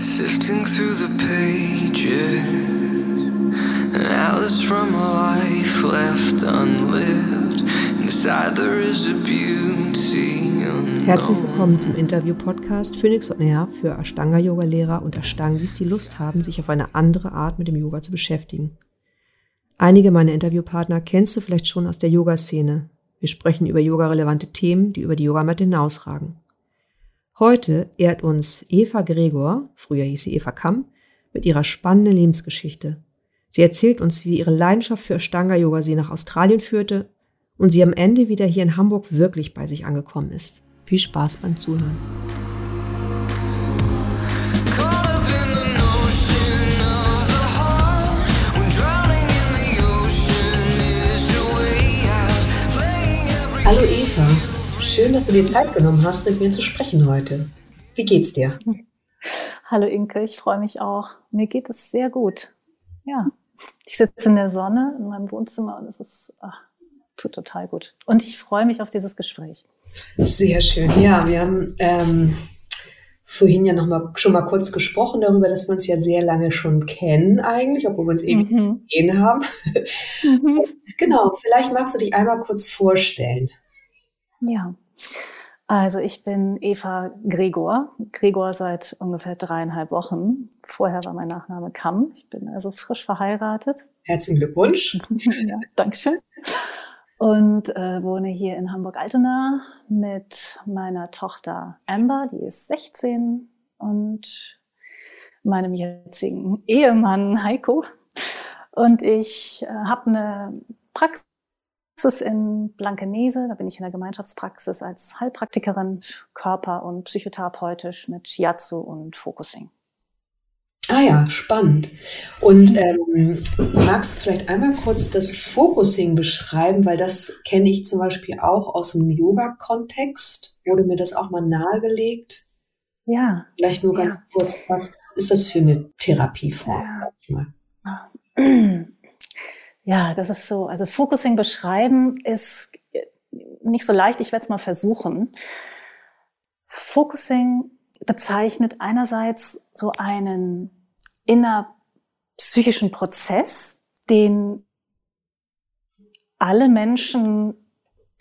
Sifting through the pages, an atlas from a life left unlived. Inside there is a beauty. Herzlich willkommen zum Interview-Podcast Phoenix on Air für Ashtanga-Yoga-Lehrer und Ashtangis, die Lust haben, sich auf eine andere Art mit dem Yoga zu beschäftigen. Einige meiner Interviewpartner kennst du vielleicht schon aus der Yoga-Szene. Wir sprechen über yoga-relevante Themen, die über die Yogamatte hinausragen. Heute ehrt uns Eva Gregor, früher hieß sie Eva Kamm, mit ihrer spannenden Lebensgeschichte. Sie erzählt uns, wie ihre Leidenschaft für Ashtanga-Yoga sie nach Australien führte und sie am Ende wieder hier in Hamburg wirklich bei sich angekommen ist. Viel Spaß beim Zuhören. Hallo Eva, schön, dass du dir Zeit genommen hast, mit mir zu sprechen heute. Wie geht's dir? Hallo Inke, ich freue mich auch. Mir geht es sehr gut. Ja, ich sitze in der Sonne in meinem Wohnzimmer und es ist ach, tut total gut. Und ich freue mich auf dieses Gespräch. Sehr schön. Ja, wir haben ähm, vorhin ja noch mal, schon mal kurz gesprochen darüber, dass wir uns ja sehr lange schon kennen eigentlich, obwohl wir uns eben mhm. gesehen haben. Mhm. genau, vielleicht magst du dich einmal kurz vorstellen. Ja, also ich bin Eva Gregor. Gregor seit ungefähr dreieinhalb Wochen. Vorher war mein Nachname Kamm. Ich bin also frisch verheiratet. Herzlichen Glückwunsch. ja, Dankeschön. Und äh, wohne hier in Hamburg-Altena mit meiner Tochter Amber, die ist 16, und meinem jetzigen Ehemann Heiko. Und ich äh, habe eine Praxis Praxis in Blankenese. Da bin ich in der Gemeinschaftspraxis als Heilpraktikerin Körper- und psychotherapeutisch mit Shiatsu und Focusing. Ah ja, spannend. Und ähm, magst du vielleicht einmal kurz das Focusing beschreiben, weil das kenne ich zum Beispiel auch aus dem Yoga-Kontext. Wurde mir das auch mal nahegelegt? Ja. Vielleicht nur ganz ja. kurz, was ist das für eine Therapieform? Ja. Ja, das ist so. Also Focusing beschreiben ist nicht so leicht. Ich werde es mal versuchen. Focusing bezeichnet einerseits so einen innerpsychischen Prozess, den alle Menschen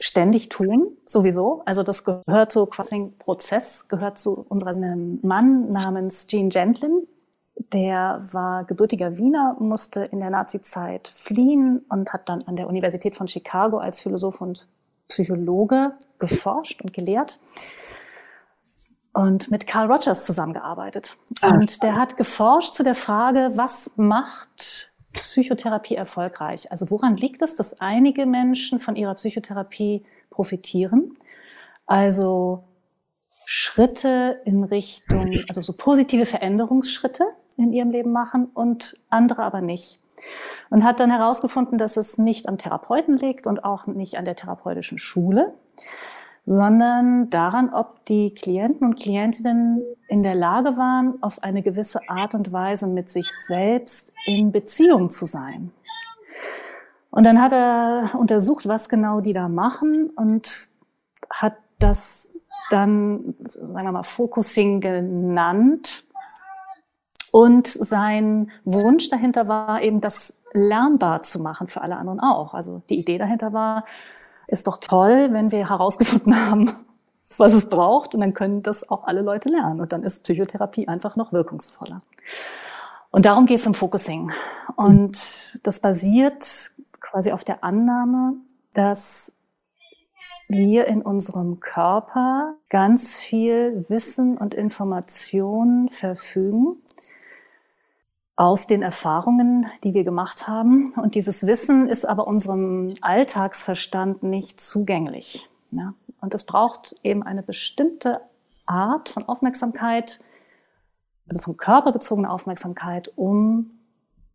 ständig tun, sowieso. Also das gehört zu quasi Prozess, gehört zu unserem Mann namens Gene Gentlin, der war gebürtiger Wiener, musste in der Nazizeit fliehen und hat dann an der Universität von Chicago als Philosoph und Psychologe geforscht und gelehrt und mit Carl Rogers zusammengearbeitet. Ah. Und der hat geforscht zu der Frage, was macht Psychotherapie erfolgreich? Also woran liegt es, dass einige Menschen von ihrer Psychotherapie profitieren? Also Schritte in Richtung, also so positive Veränderungsschritte, in ihrem Leben machen und andere aber nicht. Und hat dann herausgefunden, dass es nicht am Therapeuten liegt und auch nicht an der therapeutischen Schule, sondern daran, ob die Klienten und Klientinnen in der Lage waren, auf eine gewisse Art und Weise mit sich selbst in Beziehung zu sein. Und dann hat er untersucht, was genau die da machen und hat das dann, sagen wir mal, Focusing genannt und sein Wunsch dahinter war eben, das lernbar zu machen für alle anderen auch. Also die Idee dahinter war, ist doch toll, wenn wir herausgefunden haben, was es braucht und dann können das auch alle Leute lernen und dann ist Psychotherapie einfach noch wirkungsvoller. Und darum geht es im Focusing. Und das basiert quasi auf der Annahme, dass wir in unserem Körper ganz viel Wissen und Information verfügen, aus den Erfahrungen, die wir gemacht haben. Und dieses Wissen ist aber unserem Alltagsverstand nicht zugänglich. Ja? Und es braucht eben eine bestimmte Art von Aufmerksamkeit, also von körperbezogene Aufmerksamkeit, um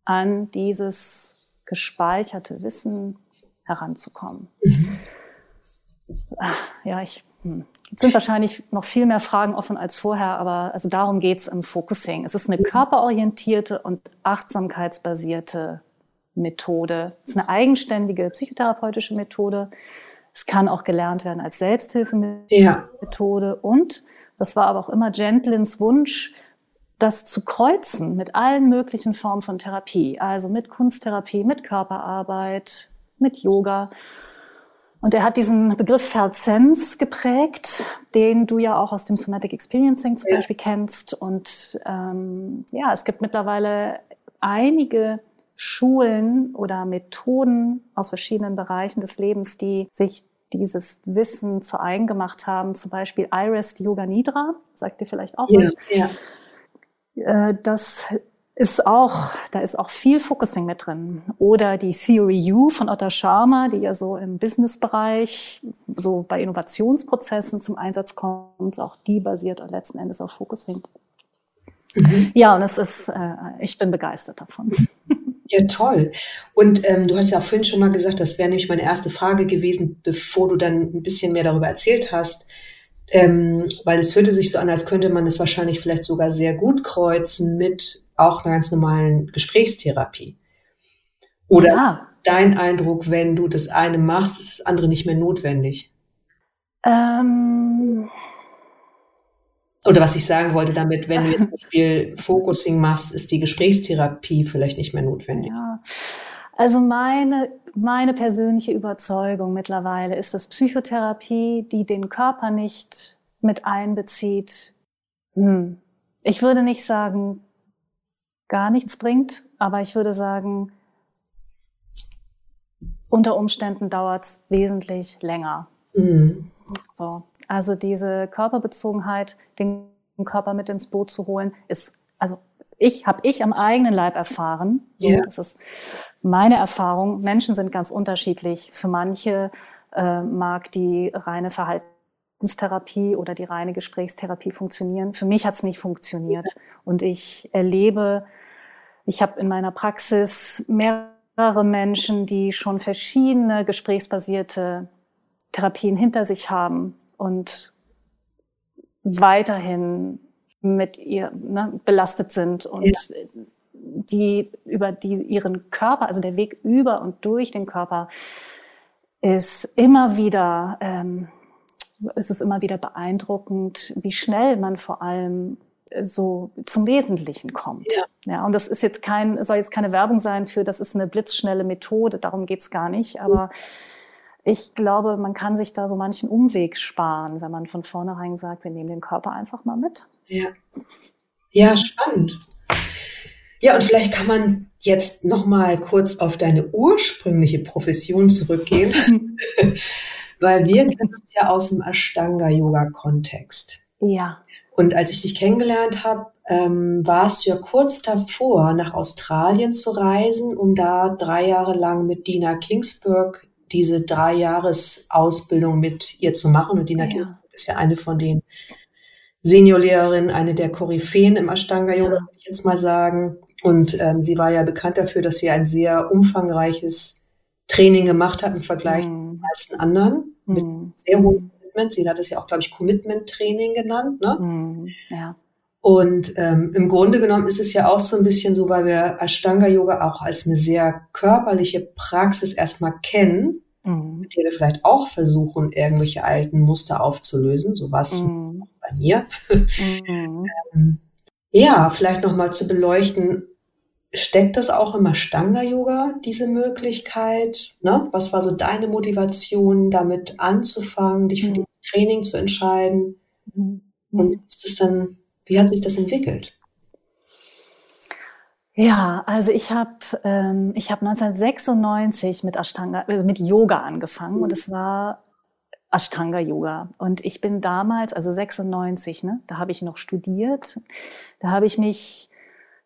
an dieses gespeicherte Wissen heranzukommen. Mhm. Ach, ja, ich hm. Es sind wahrscheinlich noch viel mehr Fragen offen als vorher, aber also darum geht's im Focusing. Es ist eine körperorientierte und achtsamkeitsbasierte Methode. Es ist eine eigenständige psychotherapeutische Methode. Es kann auch gelernt werden als Selbsthilfemethode. Ja. Und, das war aber auch immer Gentlins Wunsch, das zu kreuzen mit allen möglichen Formen von Therapie, also mit Kunsttherapie, mit Körperarbeit, mit Yoga. Und er hat diesen Begriff Verzenz geprägt, den du ja auch aus dem Somatic Experiencing zum ja. Beispiel kennst. Und ähm, ja, es gibt mittlerweile einige Schulen oder Methoden aus verschiedenen Bereichen des Lebens, die sich dieses Wissen zu eigen gemacht haben. Zum Beispiel Iris Yoga Nidra, sagt dir vielleicht auch ja, was. Ja. Äh, das ist auch, da ist auch viel Focusing mit drin. Oder die Theory U von Otta Sharma, die ja so im Businessbereich, so bei Innovationsprozessen zum Einsatz kommt. Auch die basiert letzten Endes auf Focusing. Mhm. Ja, und es ist, äh, ich bin begeistert davon. Ja, toll. Und ähm, du hast ja vorhin schon mal gesagt, das wäre nämlich meine erste Frage gewesen, bevor du dann ein bisschen mehr darüber erzählt hast. Ähm, weil es hörte sich so an, als könnte man es wahrscheinlich vielleicht sogar sehr gut kreuzen mit auch einer ganz normalen Gesprächstherapie. Oder ja. ist dein Eindruck, wenn du das eine machst, ist das andere nicht mehr notwendig? Ähm Oder was ich sagen wollte damit, wenn du jetzt zum Beispiel Focusing machst, ist die Gesprächstherapie vielleicht nicht mehr notwendig. Ja. Also meine, meine persönliche Überzeugung mittlerweile ist, dass Psychotherapie, die den Körper nicht mit einbezieht, hm, ich würde nicht sagen, gar nichts bringt, aber ich würde sagen, unter Umständen dauert es wesentlich länger. Mhm. So. Also diese Körperbezogenheit, den Körper mit ins Boot zu holen, ist, also ich habe ich am eigenen Leib erfahren. So, yeah. Das ist meine Erfahrung. Menschen sind ganz unterschiedlich. Für manche äh, mag die reine Verhaltenstherapie oder die reine Gesprächstherapie funktionieren. Für mich hat es nicht funktioniert. Und ich erlebe, ich habe in meiner Praxis mehrere Menschen, die schon verschiedene gesprächsbasierte Therapien hinter sich haben und weiterhin mit ihr ne, belastet sind und ja. die über die ihren Körper, also der Weg über und durch den Körper ist immer wieder, ähm, ist es immer wieder beeindruckend, wie schnell man vor allem so zum Wesentlichen kommt. Ja. ja, und das ist jetzt kein, soll jetzt keine Werbung sein für, das ist eine blitzschnelle Methode, darum geht's gar nicht, aber ich glaube, man kann sich da so manchen Umweg sparen, wenn man von vornherein sagt, wir nehmen den Körper einfach mal mit. Ja. Ja, spannend. Ja, und vielleicht kann man jetzt noch mal kurz auf deine ursprüngliche Profession zurückgehen, weil wir kennen uns ja aus dem Ashtanga-Yoga-Kontext. Ja. Und als ich dich kennengelernt habe, ähm, warst du ja kurz davor, nach Australien zu reisen, um da drei Jahre lang mit Dina Kingsburg diese drei Jahres-Ausbildung mit ihr zu machen. Und Dina ja. Kingsburg ist ja eine von den Seniorlehrerin, eine der Koryphäen im Ashtanga-Yoga, würde ich jetzt mal sagen. Und ähm, sie war ja bekannt dafür, dass sie ein sehr umfangreiches Training gemacht hat im Vergleich mhm. zu den meisten anderen, mhm. mit sehr hohem Commitment. Sie hat es ja auch, glaube ich, Commitment-Training genannt. Ne? Mhm. Ja. Und ähm, im Grunde genommen ist es ja auch so ein bisschen so, weil wir Ashtanga-Yoga auch als eine sehr körperliche Praxis erstmal kennen, mhm. mit der wir vielleicht auch versuchen, irgendwelche alten Muster aufzulösen. So was mhm. bei mir. Mhm. ähm, ja, vielleicht nochmal zu beleuchten, steckt das auch im Ashtanga-Yoga, diese Möglichkeit? Ne? Was war so deine Motivation, damit anzufangen, dich für mhm. das Training zu entscheiden? Mhm. Und ist es dann, wie hat sich das entwickelt? Ja, also ich habe ähm, ich habe 1996 mit Ashtanga äh, mit Yoga angefangen und es war Ashtanga Yoga und ich bin damals also 96, ne, da habe ich noch studiert. Da habe ich mich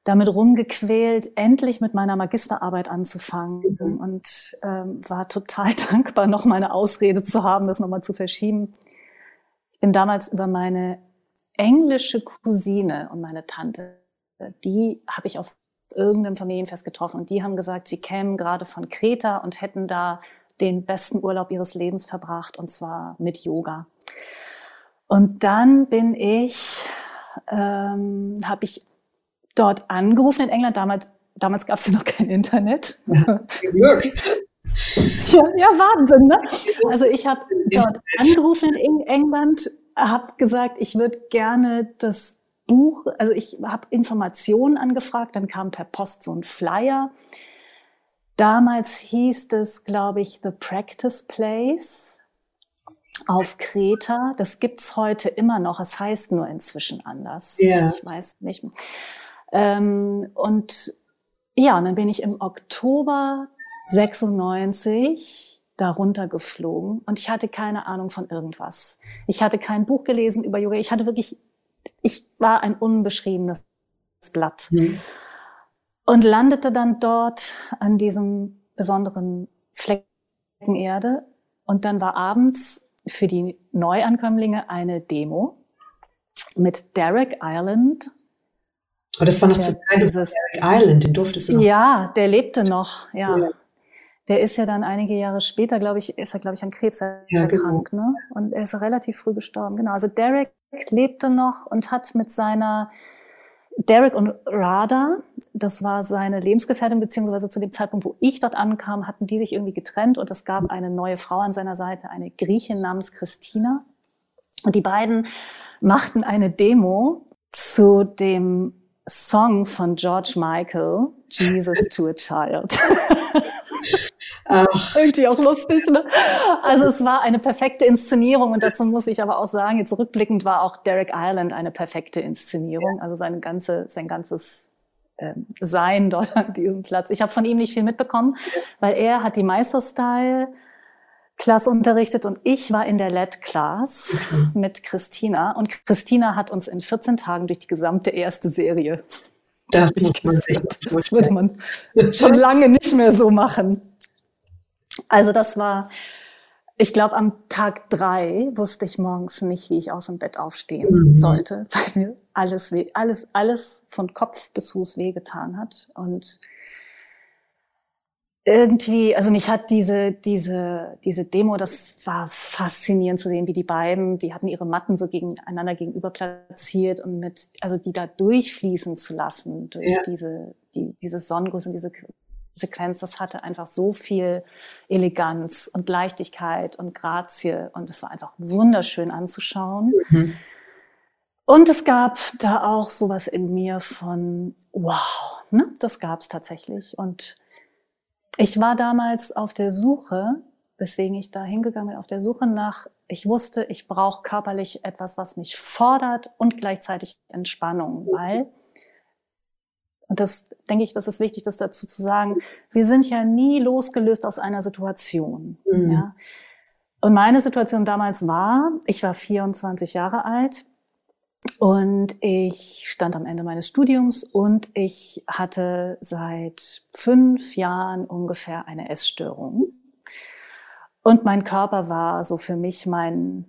damit rumgequält, endlich mit meiner Magisterarbeit anzufangen mhm. und ähm, war total dankbar, noch meine Ausrede zu haben, das nochmal zu verschieben. Ich bin damals über meine englische Cousine und meine Tante, die habe ich auf irgendeinem Familienfest getroffen und die haben gesagt, sie kämen gerade von Kreta und hätten da den besten Urlaub ihres Lebens verbracht und zwar mit Yoga. Und dann bin ich, ähm, habe ich dort angerufen in England. Damals, damals gab es ja noch kein Internet. Ja, ja, ja, Wahnsinn, ne? Also ich habe dort angerufen in England, habe gesagt, ich würde gerne das Buch, also ich habe Informationen angefragt, dann kam per Post so ein Flyer. Damals hieß es, glaube ich, The Practice Place auf Kreta. Das gibt's heute immer noch. Es heißt nur inzwischen anders. Ja. Ich weiß nicht. Ähm, und ja, und dann bin ich im Oktober 96 darunter geflogen und ich hatte keine Ahnung von irgendwas. Ich hatte kein Buch gelesen über Yoga. Ich hatte wirklich, ich war ein unbeschriebenes Blatt. Mhm. Und landete dann dort an diesem besonderen Flecken Erde. Und dann war abends für die Neuankömmlinge eine Demo mit Derek Ireland. Aber das war noch zu Zeit Derek Island, den durftest du noch. Ja, der lebte noch, ja. ja. Der ist ja dann einige Jahre später, glaube ich, ist er, glaube ich, an Krebs ja, erkrankt, genau. ne? Und er ist relativ früh gestorben. Genau. Also Derek lebte noch und hat mit seiner Derek und Rada, das war seine Lebensgefährtin, beziehungsweise zu dem Zeitpunkt, wo ich dort ankam, hatten die sich irgendwie getrennt und es gab eine neue Frau an seiner Seite, eine Griechin namens Christina. Und die beiden machten eine Demo zu dem Song von George Michael, Jesus to a Child. Irgendwie auch lustig, ne? Also es war eine perfekte Inszenierung und dazu muss ich aber auch sagen, jetzt rückblickend war auch Derek Ireland eine perfekte Inszenierung. Also seine ganze, sein ganzes ähm, Sein dort an diesem Platz. Ich habe von ihm nicht viel mitbekommen, weil er hat die Meisterstyle Class unterrichtet und ich war in der LED-Class mhm. mit Christina und Christina hat uns in 14 Tagen durch die gesamte erste Serie das, muss man das würde man schon lange nicht mehr so machen. Also das war, ich glaube, am Tag drei wusste ich morgens nicht, wie ich aus dem Bett aufstehen mhm. sollte, weil mir alles weh, alles, alles von Kopf bis Fuß wehgetan hat. Und irgendwie, also mich hat diese, diese, diese Demo, das war faszinierend zu sehen, wie die beiden, die hatten ihre Matten so gegeneinander gegenüber platziert und mit, also die da durchfließen zu lassen durch ja. diese, die, diese Sonnenguss und diese Sequenz, das hatte einfach so viel Eleganz und Leichtigkeit und Grazie und es war einfach wunderschön anzuschauen. Mhm. Und es gab da auch sowas in mir von, wow, ne? das gab es tatsächlich. Und ich war damals auf der Suche, weswegen ich da hingegangen bin, auf der Suche nach, ich wusste, ich brauche körperlich etwas, was mich fordert und gleichzeitig Entspannung, weil und das denke ich, das ist wichtig, das dazu zu sagen. Wir sind ja nie losgelöst aus einer Situation. Mhm. Ja. Und meine Situation damals war, ich war 24 Jahre alt und ich stand am Ende meines Studiums und ich hatte seit fünf Jahren ungefähr eine Essstörung. Und mein Körper war so für mich mein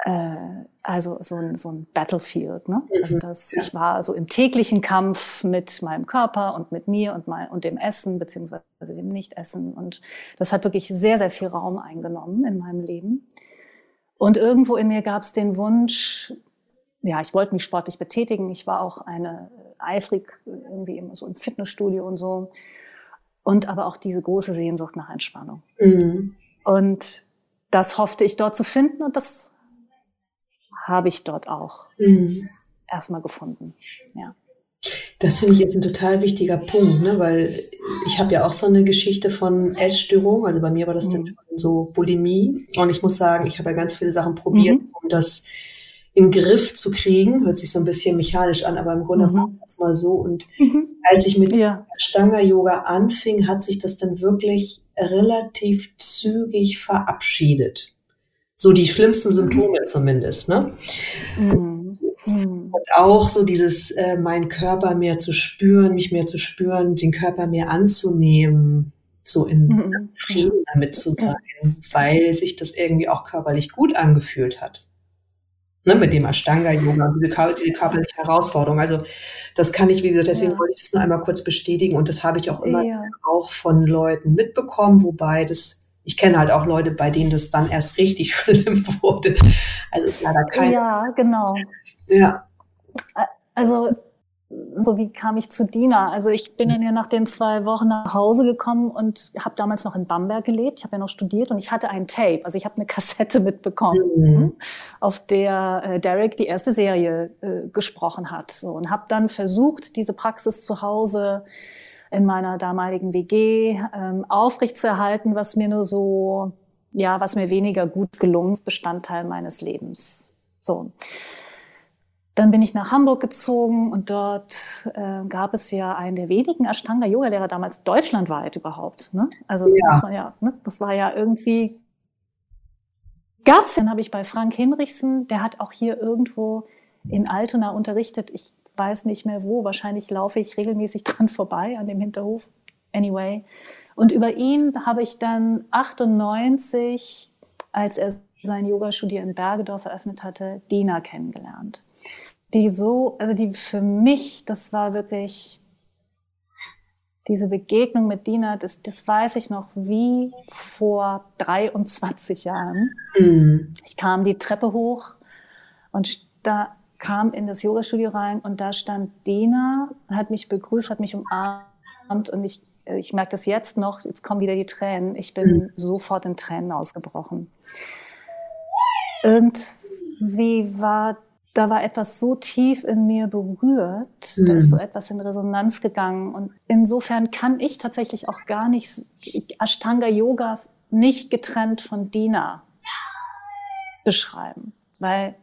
äh, also so ein, so ein Battlefield. Ne? Mhm. Also das, ja. ich war so im täglichen Kampf mit meinem Körper und mit mir und, mein, und dem Essen, beziehungsweise dem Nichtessen. Und das hat wirklich sehr, sehr viel Raum eingenommen in meinem Leben. Und irgendwo in mir gab es den Wunsch, ja, ich wollte mich sportlich betätigen. Ich war auch eine eifrig irgendwie immer so im Fitnessstudio und so. Und aber auch diese große Sehnsucht nach Entspannung. Mhm. Und das hoffte ich dort zu finden und das habe ich dort auch mhm. erstmal gefunden. Ja. Das finde ich jetzt ein total wichtiger Punkt, ne? weil ich habe ja auch so eine Geschichte von Essstörung. Also bei mir war das mhm. dann schon so Bulimie. Und ich muss sagen, ich habe ja ganz viele Sachen probiert, mhm. um das in Griff zu kriegen. Hört sich so ein bisschen mechanisch an, aber im Grunde mhm. war es mal so. Und mhm. als ich mit ja. Stanga-Yoga anfing, hat sich das dann wirklich relativ zügig verabschiedet. So die schlimmsten mhm. Symptome zumindest, ne? Mhm. Und auch so dieses, äh, meinen Körper mehr zu spüren, mich mehr zu spüren, den Körper mehr anzunehmen, so in mhm. Frieden damit zu sein, weil sich das irgendwie auch körperlich gut angefühlt hat. Ne, mit dem Ashtanga-Yoga, diese, diese körperliche Herausforderung. Also das kann ich, wie gesagt, deswegen ja. wollte ich das nur einmal kurz bestätigen und das habe ich auch immer ja. auch von Leuten mitbekommen, wobei das ich kenne halt auch Leute, bei denen das dann erst richtig schlimm wurde. Also ist leider kein. Ja, genau. Ja. Also so wie kam ich zu Dina? Also ich bin dann ja nach den zwei Wochen nach Hause gekommen und habe damals noch in Bamberg gelebt. Ich habe ja noch studiert und ich hatte ein Tape, also ich habe eine Kassette mitbekommen, mhm. auf der äh, Derek die erste Serie äh, gesprochen hat. So und habe dann versucht, diese Praxis zu Hause in meiner damaligen WG ähm, aufrechtzuerhalten, was mir nur so, ja, was mir weniger gut gelungen ist, Bestandteil meines Lebens. So. Dann bin ich nach Hamburg gezogen und dort äh, gab es ja einen der wenigen Ashtanga-Yoga-Lehrer damals deutschlandweit überhaupt. Ne? Also ja. Das, war ja, ne? das war ja irgendwie, gab's. Dann habe ich bei Frank Hinrichsen, der hat auch hier irgendwo in Altona unterrichtet. Ich weiß nicht mehr wo, wahrscheinlich laufe ich regelmäßig dran vorbei an dem Hinterhof. Anyway. Und über ihn habe ich dann 98, als er sein Yogastudio in Bergedorf eröffnet hatte, Dina kennengelernt die so, also die für mich, das war wirklich diese Begegnung mit Dina, das, das weiß ich noch wie vor 23 Jahren. Mhm. Ich kam die Treppe hoch und da kam in das Yogastudio rein und da stand Dina, hat mich begrüßt, hat mich umarmt und ich, ich merke das jetzt noch, jetzt kommen wieder die Tränen. Ich bin mhm. sofort in Tränen ausgebrochen. Irgendwie war da war etwas so tief in mir berührt, mhm. da ist so etwas in Resonanz gegangen. Und insofern kann ich tatsächlich auch gar nicht Ashtanga Yoga nicht getrennt von Dina beschreiben, weil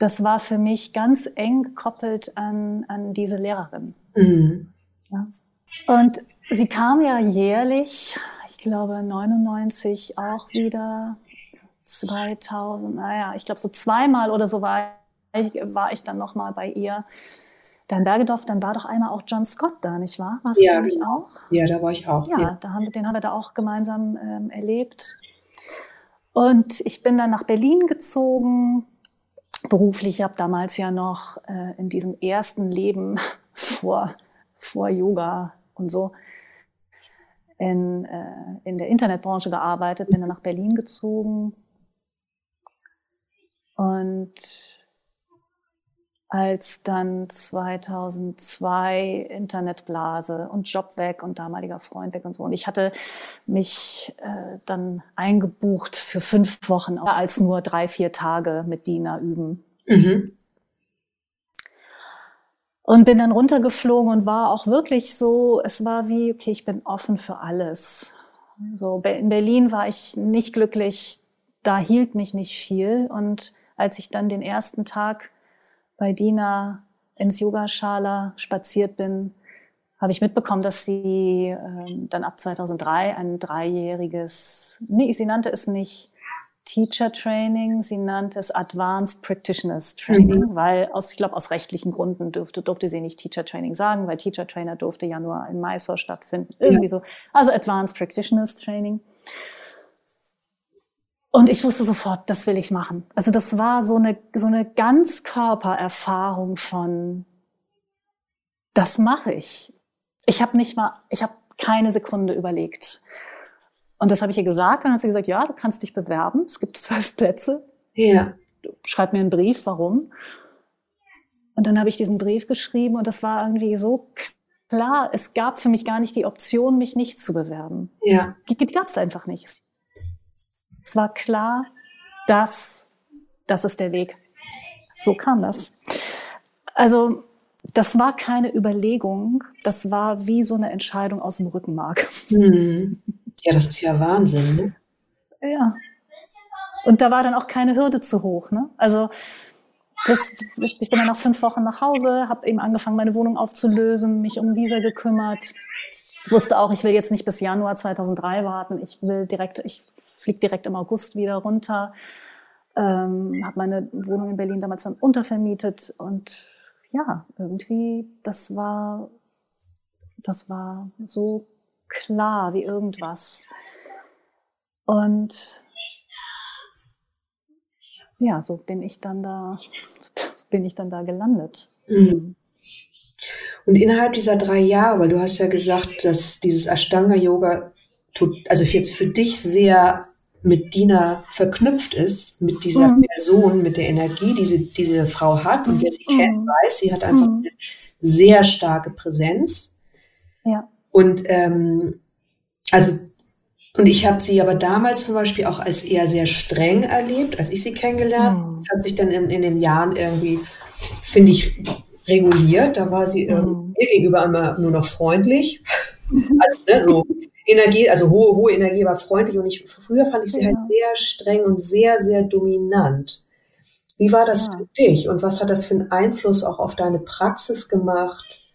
das war für mich ganz eng gekoppelt an, an diese Lehrerin. Mhm. Ja. Und sie kam ja jährlich, ich glaube 99 auch wieder 2000, naja, ich glaube so zweimal oder so war ich, war ich dann nochmal bei ihr. Dann Bergedorf, dann war doch einmal auch John Scott da, nicht wahr? Warst ja, du nicht auch? Ja, da war ich auch. Ja, ja. Da haben, den haben wir da auch gemeinsam ähm, erlebt. Und ich bin dann nach Berlin gezogen, beruflich. Ich habe damals ja noch äh, in diesem ersten Leben vor, vor Yoga und so in, äh, in der Internetbranche gearbeitet, bin dann nach Berlin gezogen und als dann 2002 Internetblase und Job weg und damaliger Freund weg und so. Und ich hatte mich äh, dann eingebucht für fünf Wochen, als nur drei, vier Tage mit Dina üben. Mhm. Und bin dann runtergeflogen und war auch wirklich so, es war wie, okay, ich bin offen für alles. So, in Berlin war ich nicht glücklich, da hielt mich nicht viel und als ich dann den ersten Tag bei Dina ins Yogaschala spaziert bin, habe ich mitbekommen, dass sie ähm, dann ab 2003 ein dreijähriges, nee, sie nannte es nicht Teacher Training, sie nannte es Advanced Practitioners Training, mhm. weil aus, ich glaube, aus rechtlichen Gründen durfte, durfte sie nicht Teacher Training sagen, weil Teacher Trainer durfte ja nur in Mysore stattfinden, irgendwie ja. so. Also Advanced Practitioners Training. Und ich wusste sofort, das will ich machen. Also das war so eine, so eine Ganzkörpererfahrung von, das mache ich. Ich habe nicht mal, ich habe keine Sekunde überlegt. Und das habe ich ihr gesagt. Dann hat sie gesagt, ja, du kannst dich bewerben. Es gibt zwölf Plätze. Ja. Schreib mir einen Brief, warum. Und dann habe ich diesen Brief geschrieben und das war irgendwie so klar. Es gab für mich gar nicht die Option, mich nicht zu bewerben. Ja. Die, die gab es einfach nicht. Es war klar, dass das ist der Weg. So kam das. Also das war keine Überlegung, das war wie so eine Entscheidung aus dem Rückenmark. Hm. Ja, das ist ja Wahnsinn. Ne? Ja. Und da war dann auch keine Hürde zu hoch. Ne? Also das, ich bin dann nach fünf Wochen nach Hause, habe eben angefangen, meine Wohnung aufzulösen, mich um Visa gekümmert. Wusste auch, ich will jetzt nicht bis Januar 2003 warten. Ich will direkt, ich fliege direkt im August wieder runter. Ähm, habe meine Wohnung in Berlin damals dann untervermietet und ja, irgendwie, das war, das war so klar wie irgendwas. Und ja, so bin ich dann da, bin ich dann da gelandet. Mhm. Und innerhalb dieser drei Jahre, weil du hast ja gesagt, dass dieses Ashtanga-Yoga, also jetzt für dich sehr mit Dina verknüpft ist, mit dieser mhm. Person, mit der Energie, die diese, diese Frau hat. Und wer sie mhm. kennt, weiß, sie hat einfach mhm. eine sehr starke Präsenz. Ja. Und ähm, also und ich habe sie aber damals zum Beispiel auch als eher sehr streng erlebt, als ich sie kennengelernt. Mhm. Das hat sich dann in, in den Jahren irgendwie, finde ich, reguliert. Da war sie mhm. mir gegenüber immer nur noch freundlich. Also ne, so Energie, also hohe, hohe Energie, aber freundlich. Und ich, früher fand ich sie halt ja. halt sehr streng und sehr, sehr dominant. Wie war das ja. für dich und was hat das für einen Einfluss auch auf deine Praxis gemacht?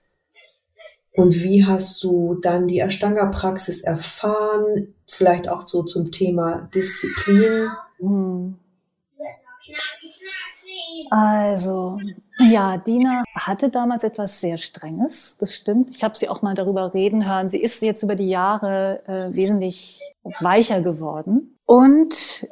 Und wie hast du dann die Ashtanga-Praxis erfahren? Vielleicht auch so zum Thema Disziplin? Hm. Also, ja, Dina hatte damals etwas sehr Strenges, das stimmt. Ich habe sie auch mal darüber reden hören. Sie ist jetzt über die Jahre äh, wesentlich weicher geworden. Und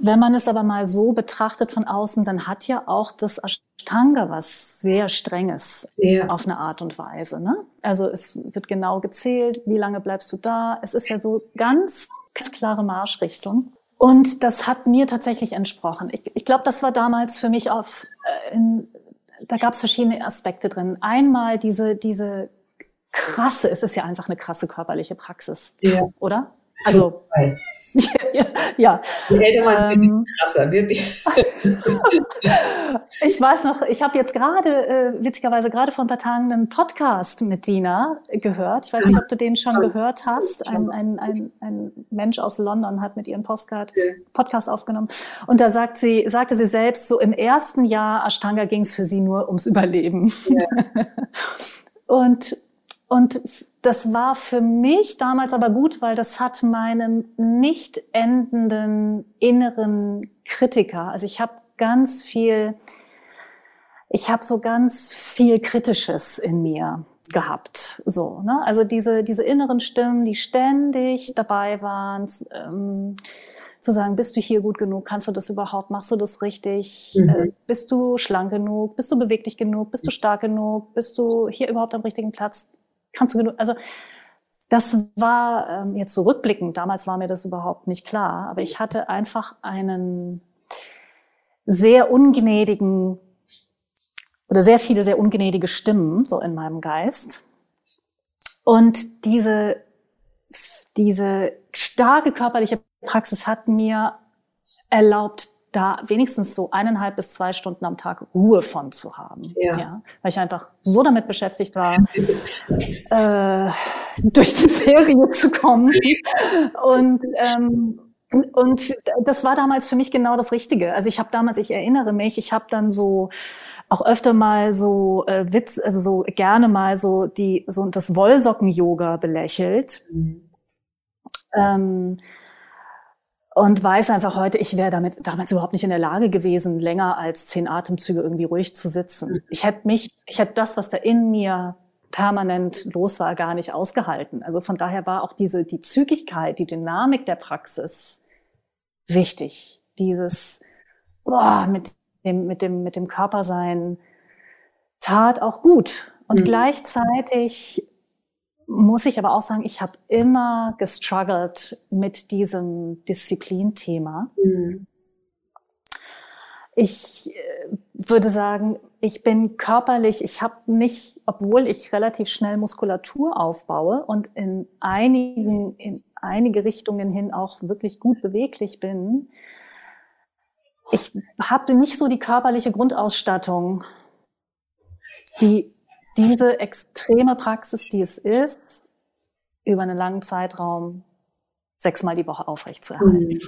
wenn man es aber mal so betrachtet von außen, dann hat ja auch das Ashtanga was sehr Strenges ja. auf eine Art und Weise. Ne? Also es wird genau gezählt, wie lange bleibst du da. Es ist ja so ganz, ganz klare Marschrichtung. Und das hat mir tatsächlich entsprochen. Ich, ich glaube, das war damals für mich auf, äh, in, da gab es verschiedene Aspekte drin. Einmal diese, diese krasse, es ist ja einfach eine krasse körperliche Praxis, ja. oder? Also ja, ja. Je älter man wird, ähm, krasser wird ich weiß noch, ich habe jetzt gerade, äh, witzigerweise gerade vor ein paar Tagen einen Podcast mit Dina gehört. Ich weiß nicht, ob du den schon gehört hast. Ein, ein, ein, ein Mensch aus London hat mit ihrem Postcard, Podcast aufgenommen. Und da sagt sie, sagte sie selbst, so im ersten Jahr Ashtanga ging es für sie nur ums Überleben. Ja. und und das war für mich damals aber gut, weil das hat meinem nicht endenden inneren Kritiker, also ich habe ganz viel, ich habe so ganz viel Kritisches in mir gehabt. So, ne? Also diese, diese inneren Stimmen, die ständig dabei waren, ähm, zu sagen, bist du hier gut genug, kannst du das überhaupt, machst du das richtig, mhm. äh, bist du schlank genug, bist du beweglich genug, bist du stark genug, bist du hier überhaupt am richtigen Platz, kannst du genug, also das war ähm, jetzt zurückblickend, so damals war mir das überhaupt nicht klar, aber ich hatte einfach einen sehr ungnädigen oder sehr viele sehr ungnädige Stimmen so in meinem Geist. Und diese, diese starke körperliche Praxis hat mir erlaubt, da wenigstens so eineinhalb bis zwei Stunden am Tag Ruhe von zu haben. Ja. ja weil ich einfach so damit beschäftigt war, äh, durch die Serie zu kommen. Und ähm, und das war damals für mich genau das Richtige. Also ich habe damals, ich erinnere mich, ich habe dann so auch öfter mal so äh, Witz, also so gerne mal so die so das Wollsocken-Yoga belächelt. Mhm. Ähm, und weiß einfach heute, ich wäre damit damals überhaupt nicht in der Lage gewesen, länger als zehn Atemzüge irgendwie ruhig zu sitzen. Mhm. Ich hätte mich, ich hätte das, was da in mir permanent los war, gar nicht ausgehalten. Also von daher war auch diese, die Zügigkeit, die Dynamik der Praxis wichtig. Dieses, boah, mit dem, mit dem, mit dem Körpersein tat auch gut. Und mhm. gleichzeitig muss ich aber auch sagen, ich habe immer gestruggelt mit diesem Disziplinthema. Mhm. Ich äh, würde sagen, ich bin körperlich, ich habe nicht, obwohl ich relativ schnell Muskulatur aufbaue und in einigen, in einige Richtungen hin auch wirklich gut beweglich bin, ich habe nicht so die körperliche Grundausstattung, die diese extreme Praxis, die es ist, über einen langen Zeitraum sechsmal die Woche aufrechtzuerhalten. Mhm.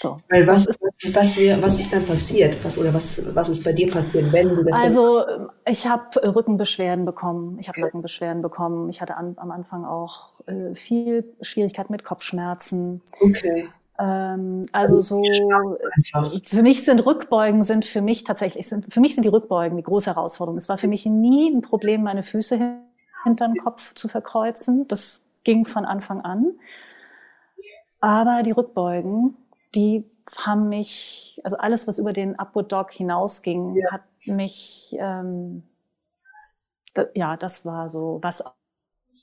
So. Weil was, was, was, wär, was ist dann passiert? Was, oder was, was ist bei dir passiert, wenn du das Also, ich habe Rückenbeschwerden bekommen, ich habe Nackenbeschwerden bekommen, ich hatte an, am Anfang auch äh, viel Schwierigkeit mit Kopfschmerzen. Okay. Ähm, also, also so, für mich sind Rückbeugen sind für mich tatsächlich, sind, für mich sind die Rückbeugen die große Herausforderung. Es war für mich nie ein Problem, meine Füße hin, hinter den Kopf zu verkreuzen. Das ging von Anfang an. Aber die Rückbeugen, die haben mich, also alles, was über den Upward Dog hinausging, ja. hat mich, ähm, da, ja, das war so was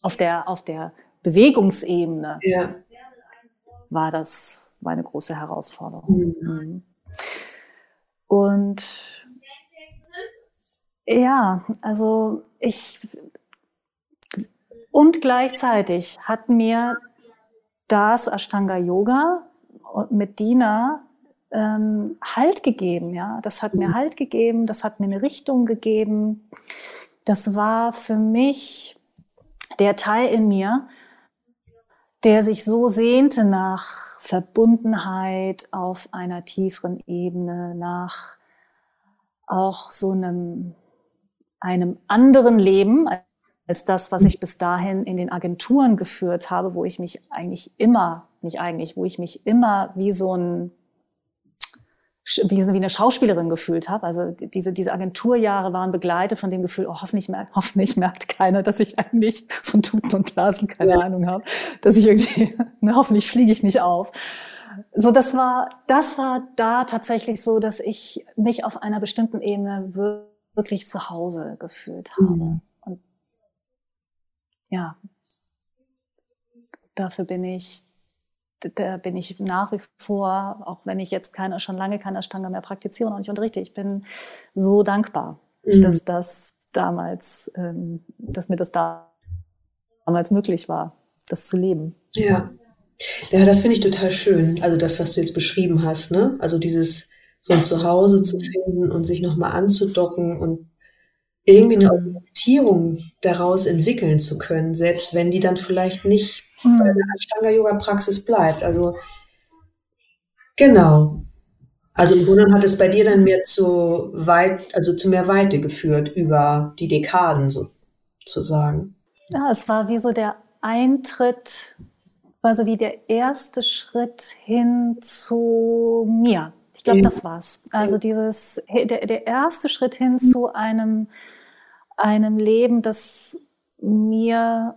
auf der, auf der Bewegungsebene. Ja war das meine große Herausforderung. Mhm. Und ja, also ich und gleichzeitig hat mir das Ashtanga Yoga mit Dina ähm, Halt gegeben, ja. Das hat mir mhm. Halt gegeben, das hat mir eine Richtung gegeben. Das war für mich der Teil in mir, der sich so sehnte nach Verbundenheit auf einer tieferen Ebene, nach auch so einem, einem anderen Leben als das, was ich bis dahin in den Agenturen geführt habe, wo ich mich eigentlich immer, nicht eigentlich, wo ich mich immer wie so ein wie, wie eine Schauspielerin gefühlt habe. Also diese, diese Agenturjahre waren begleitet von dem Gefühl, oh, hoffentlich, merkt, hoffentlich merkt keiner, dass ich eigentlich von Tuten und Blasen keine ja. Ahnung habe, dass ich irgendwie, ne, hoffentlich fliege ich nicht auf. So, das war, das war da tatsächlich so, dass ich mich auf einer bestimmten Ebene wirklich zu Hause gefühlt habe. Mhm. Und ja, dafür bin ich da bin ich nach wie vor, auch wenn ich jetzt keine, schon lange keine Ashtanga mehr praktiziere und nicht unterrichte, ich bin so dankbar, mhm. dass das damals, ähm, dass mir das da damals möglich war, das zu leben. Ja. Ja, das finde ich total schön. Also das, was du jetzt beschrieben hast, ne? Also dieses so ein Zuhause zu finden und sich nochmal anzudocken und irgendwie eine Orientierung daraus entwickeln zu können, selbst wenn die dann vielleicht nicht mhm. der Ashtanga-Yoga-Praxis bleibt. Also genau. Also im Grunde hat es bei dir dann mehr zu weit, also zu mehr Weite geführt über die Dekaden sozusagen. Ja, es war wie so der Eintritt, also wie der erste Schritt hin zu mir. Ich glaube, das war's. Also dieses, der, der erste Schritt hin zu einem, einem Leben, das mir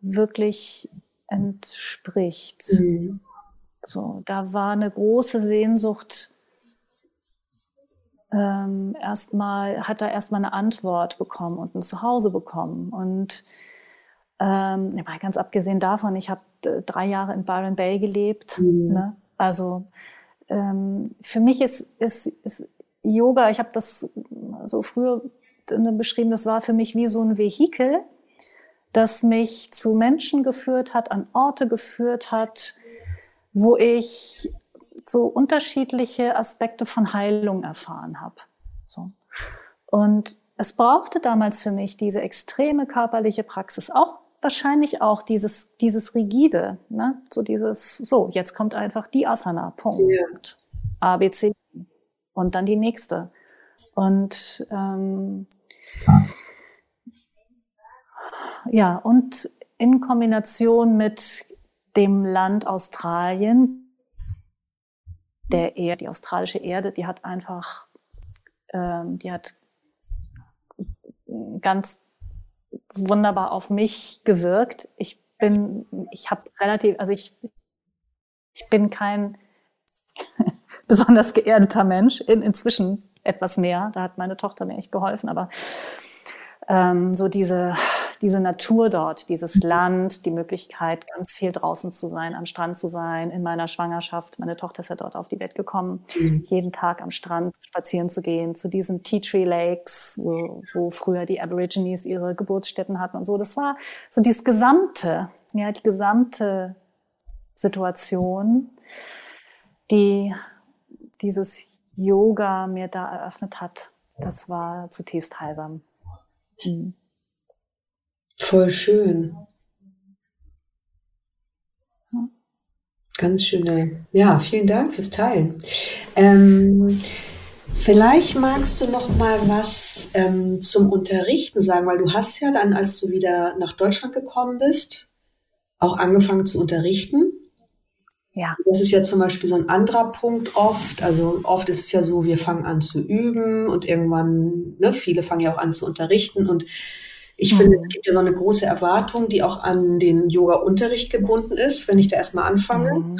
wirklich entspricht. Mhm. So, da war eine große Sehnsucht. Ähm, erstmal hat er erstmal eine Antwort bekommen und ein Zuhause bekommen. Und ähm, ganz abgesehen davon, ich habe äh, drei Jahre in Byron Bay gelebt. Mhm. Ne? Also ähm, für mich ist, ist, ist Yoga, ich habe das so früher beschrieben, das war für mich wie so ein Vehikel, das mich zu Menschen geführt hat, an Orte geführt hat, wo ich so unterschiedliche Aspekte von Heilung erfahren habe. So. Und es brauchte damals für mich diese extreme körperliche Praxis, auch wahrscheinlich auch dieses, dieses rigide, ne? so dieses, so, jetzt kommt einfach die Asana, Punkt. Ja. A, B, C und dann die nächste. Und ähm, ja, und in Kombination mit dem Land Australien, der Erde, die australische Erde, die hat einfach, ähm, die hat ganz wunderbar auf mich gewirkt. Ich bin, ich habe relativ, also ich, ich bin kein besonders geerdeter Mensch, in, inzwischen etwas mehr. Da hat meine Tochter mir echt geholfen, aber ähm, so diese, diese Natur dort, dieses Land, die Möglichkeit, ganz viel draußen zu sein, am Strand zu sein, in meiner Schwangerschaft. Meine Tochter ist ja dort auf die Welt gekommen, mhm. jeden Tag am Strand spazieren zu gehen, zu diesen Tea Tree Lakes, wo, wo früher die Aborigines ihre Geburtsstätten hatten und so. Das war so dieses gesamte, ja, die gesamte Situation, die dieses Yoga mir da eröffnet hat. Das war zutiefst heilsam. Mhm. Voll schön. Ganz schöne, ja, vielen Dank fürs Teilen. Ähm, vielleicht magst du noch mal was ähm, zum Unterrichten sagen, weil du hast ja dann, als du wieder nach Deutschland gekommen bist, auch angefangen zu unterrichten. Ja. Das ist ja zum Beispiel so ein anderer Punkt oft. Also oft ist es ja so, wir fangen an zu üben und irgendwann, ne, viele fangen ja auch an zu unterrichten und ich mhm. finde, es gibt ja so eine große Erwartung, die auch an den Yoga-Unterricht gebunden ist, wenn ich da erstmal anfange. Mhm.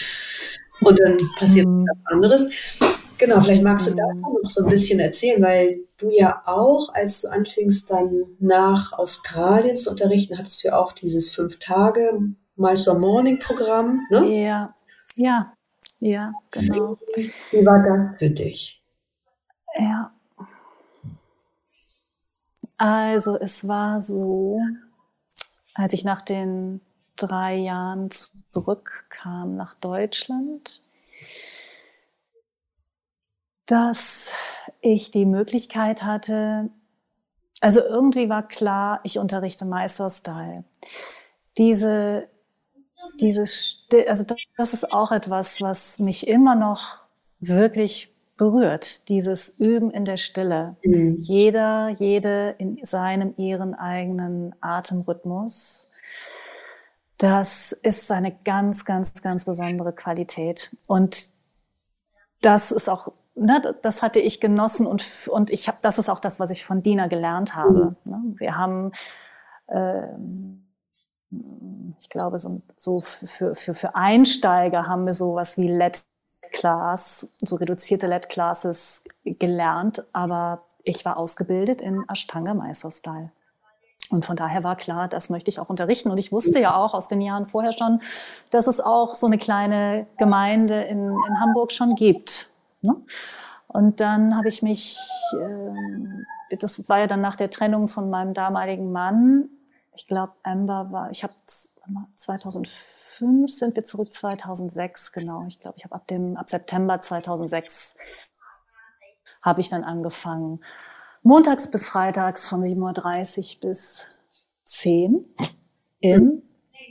und dann passiert mhm. was anderes. Genau, vielleicht magst du davon noch so ein bisschen erzählen, weil du ja auch, als du anfingst dann nach Australien zu unterrichten, hattest du ja auch dieses fünf Tage Mysore Morning Programm, ne? Ja. Ja, ja, genau. Wie war das für dich? Ja. Also es war so, als ich nach den drei Jahren zurückkam nach Deutschland, dass ich die Möglichkeit hatte, also irgendwie war klar, ich unterrichte Meisterstyle. Diese, diese, also das ist auch etwas, was mich immer noch wirklich berührt, dieses Üben in der Stille. Mhm. Jeder, jede in seinem, ihren eigenen Atemrhythmus. Das ist eine ganz, ganz, ganz besondere Qualität. Und das ist auch, ne, das hatte ich genossen und, und ich habe, das ist auch das, was ich von Dina gelernt habe. Mhm. Ne? Wir haben, äh, ich glaube, so, so für, für, für Einsteiger haben wir sowas wie Let Class, so reduzierte LED Classes gelernt, aber ich war ausgebildet in Ashtanga Mysore Style. Und von daher war klar, das möchte ich auch unterrichten. Und ich wusste ja auch aus den Jahren vorher schon, dass es auch so eine kleine Gemeinde in, in Hamburg schon gibt. Ne? Und dann habe ich mich, äh, das war ja dann nach der Trennung von meinem damaligen Mann, ich glaube, Amber war, ich habe 2005 2005 sind wir zurück 2006, genau. Ich glaube, ich habe ab dem, ab September 2006 habe ich dann angefangen. Montags bis freitags von 7.30 Uhr bis 10 im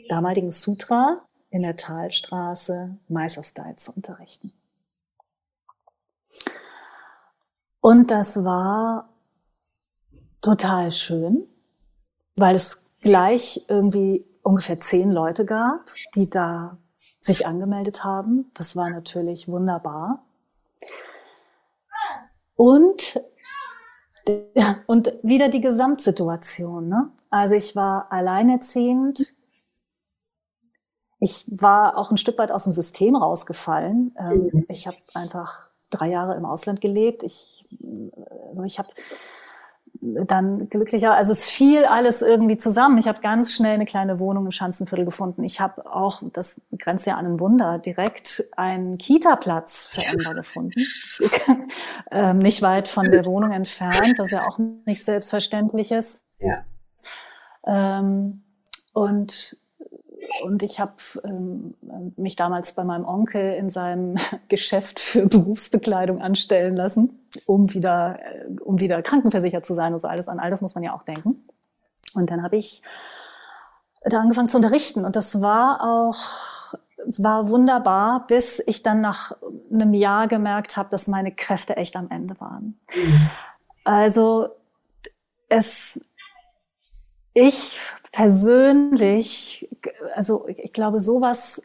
damaligen Sutra in der Talstraße Meisterstyle zu unterrichten. Und das war total schön, weil es gleich irgendwie ungefähr zehn Leute gab, die da sich angemeldet haben. Das war natürlich wunderbar. Und, und wieder die Gesamtsituation. Ne? Also ich war alleinerziehend. Ich war auch ein Stück weit aus dem System rausgefallen. Ähm, mhm. Ich habe einfach drei Jahre im Ausland gelebt. Ich, also ich habe dann glücklicher, also es fiel alles irgendwie zusammen. Ich habe ganz schnell eine kleine Wohnung im Schanzenviertel gefunden. Ich habe auch, das grenzt ja an ein Wunder, direkt einen Kita-Platz für Ember gefunden. ähm, nicht weit von der Wohnung entfernt, das ist ja auch nicht selbstverständlich ist. Ja. Ähm, und und ich habe ähm, mich damals bei meinem Onkel in seinem Geschäft für Berufsbekleidung anstellen lassen, um wieder, äh, um wieder krankenversichert zu sein und so alles. An all das muss man ja auch denken. Und dann habe ich da angefangen zu unterrichten. Und das war auch, war wunderbar, bis ich dann nach einem Jahr gemerkt habe, dass meine Kräfte echt am Ende waren. Mhm. Also es, ich persönlich, also ich glaube, sowas,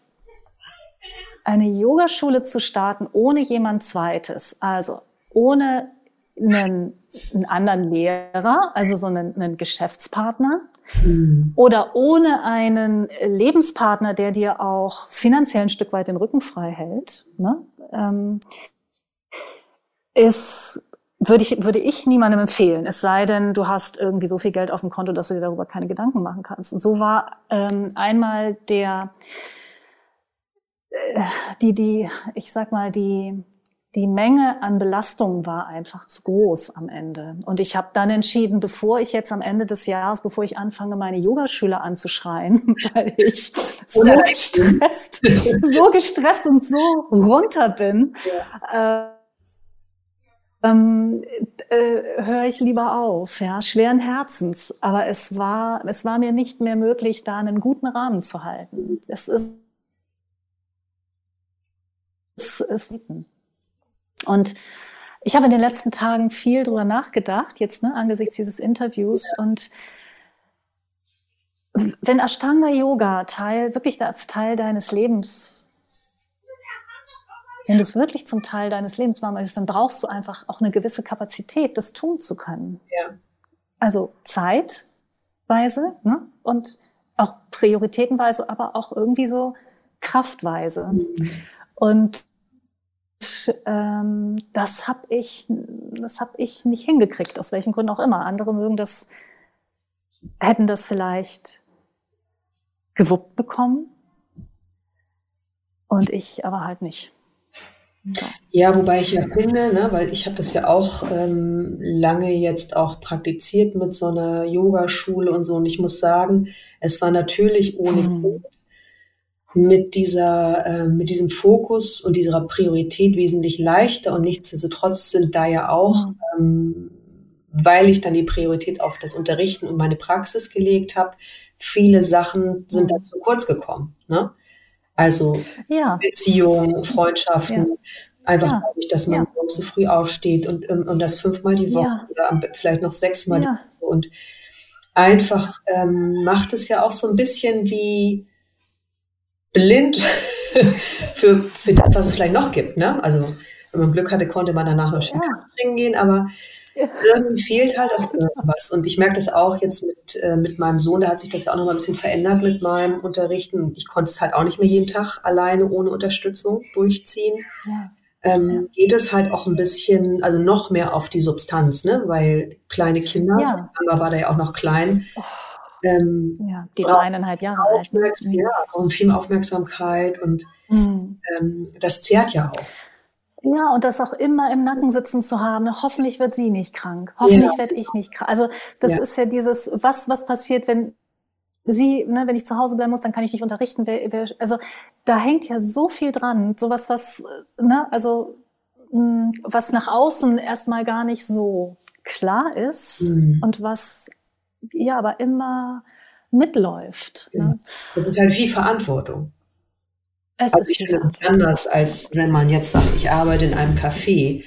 eine Yogaschule zu starten ohne jemand Zweites, also ohne einen, einen anderen Lehrer, also so einen, einen Geschäftspartner, mhm. oder ohne einen Lebenspartner, der dir auch finanziell ein Stück weit den Rücken frei hält, ne, ähm, ist würde ich, würde ich niemandem empfehlen, es sei denn, du hast irgendwie so viel Geld auf dem Konto, dass du dir darüber keine Gedanken machen kannst. Und so war ähm, einmal der, äh, die, die, ich sag mal, die, die Menge an Belastung war einfach zu groß am Ende. Und ich habe dann entschieden, bevor ich jetzt am Ende des Jahres, bevor ich anfange, meine Yogaschüler anzuschreien, weil ich so gestresst, so gestresst und so runter bin, ja. äh, ähm, äh, höre ich lieber auf, ja, schweren Herzens. Aber es war, es war mir nicht mehr möglich, da einen guten Rahmen zu halten. Es ist, es ist und ich habe in den letzten Tagen viel drüber nachgedacht, jetzt ne, angesichts dieses Interviews und wenn Ashtanga Yoga Teil, wirklich Teil deines Lebens wenn du es wirklich zum Teil deines Lebens machen möchtest, dann brauchst du einfach auch eine gewisse Kapazität, das tun zu können. Ja. Also zeitweise ne? und auch prioritätenweise, aber auch irgendwie so kraftweise. Mhm. Und ähm, das habe ich, das habe ich nicht hingekriegt, aus welchen Gründen auch immer. Andere mögen das, hätten das vielleicht gewuppt bekommen. Und ich aber halt nicht. Ja, wobei ich ja finde, ne, weil ich habe das ja auch ähm, lange jetzt auch praktiziert mit so einer Yogaschule und so. Und ich muss sagen, es war natürlich ohne mhm. mit dieser, äh, mit diesem Fokus und dieser Priorität wesentlich leichter. Und nichtsdestotrotz sind da ja auch, mhm. ähm, weil ich dann die Priorität auf das Unterrichten und meine Praxis gelegt habe, viele Sachen sind mhm. da zu kurz gekommen. Ne? Also ja. Beziehungen, Freundschaften, ja. einfach ja. dadurch, dass man ja. so früh aufsteht und, und das fünfmal die Woche oder vielleicht noch sechsmal die Woche. Und einfach ähm, macht es ja auch so ein bisschen wie blind für, für das, was es vielleicht noch gibt. Ne? Also wenn man Glück hatte, konnte man danach noch schön ja. trinken gehen, aber irgendwie fehlt halt auch irgendwas. Und ich merke das auch jetzt mit, äh, mit meinem Sohn, da hat sich das ja auch noch mal ein bisschen verändert mit meinem Unterrichten. Ich konnte es halt auch nicht mehr jeden Tag alleine ohne Unterstützung durchziehen. Ja. Ähm, geht es halt auch ein bisschen, also noch mehr auf die Substanz, ne? Weil kleine Kinder, ja. aber war da ja auch noch klein. Oh. Ähm, ja, die war eineinhalb Jahre alt. Ne? Ja, brauchen viel Aufmerksamkeit und mhm. ähm, das zehrt ja auch. Ja, und das auch immer im Nacken sitzen zu haben. Hoffentlich wird sie nicht krank. Hoffentlich ja. werde ich nicht krank. Also das ja. ist ja dieses, was, was passiert, wenn sie, ne, wenn ich zu Hause bleiben muss, dann kann ich nicht unterrichten. Wer, wer, also da hängt ja so viel dran. Sowas, was, ne, also mh, hm, was nach außen erstmal gar nicht so klar ist mhm. und was ja aber immer mitläuft. Ja. Ne? Das ist halt viel Verantwortung. Es also ich finde es anders, als wenn man jetzt sagt, ich arbeite in einem Café.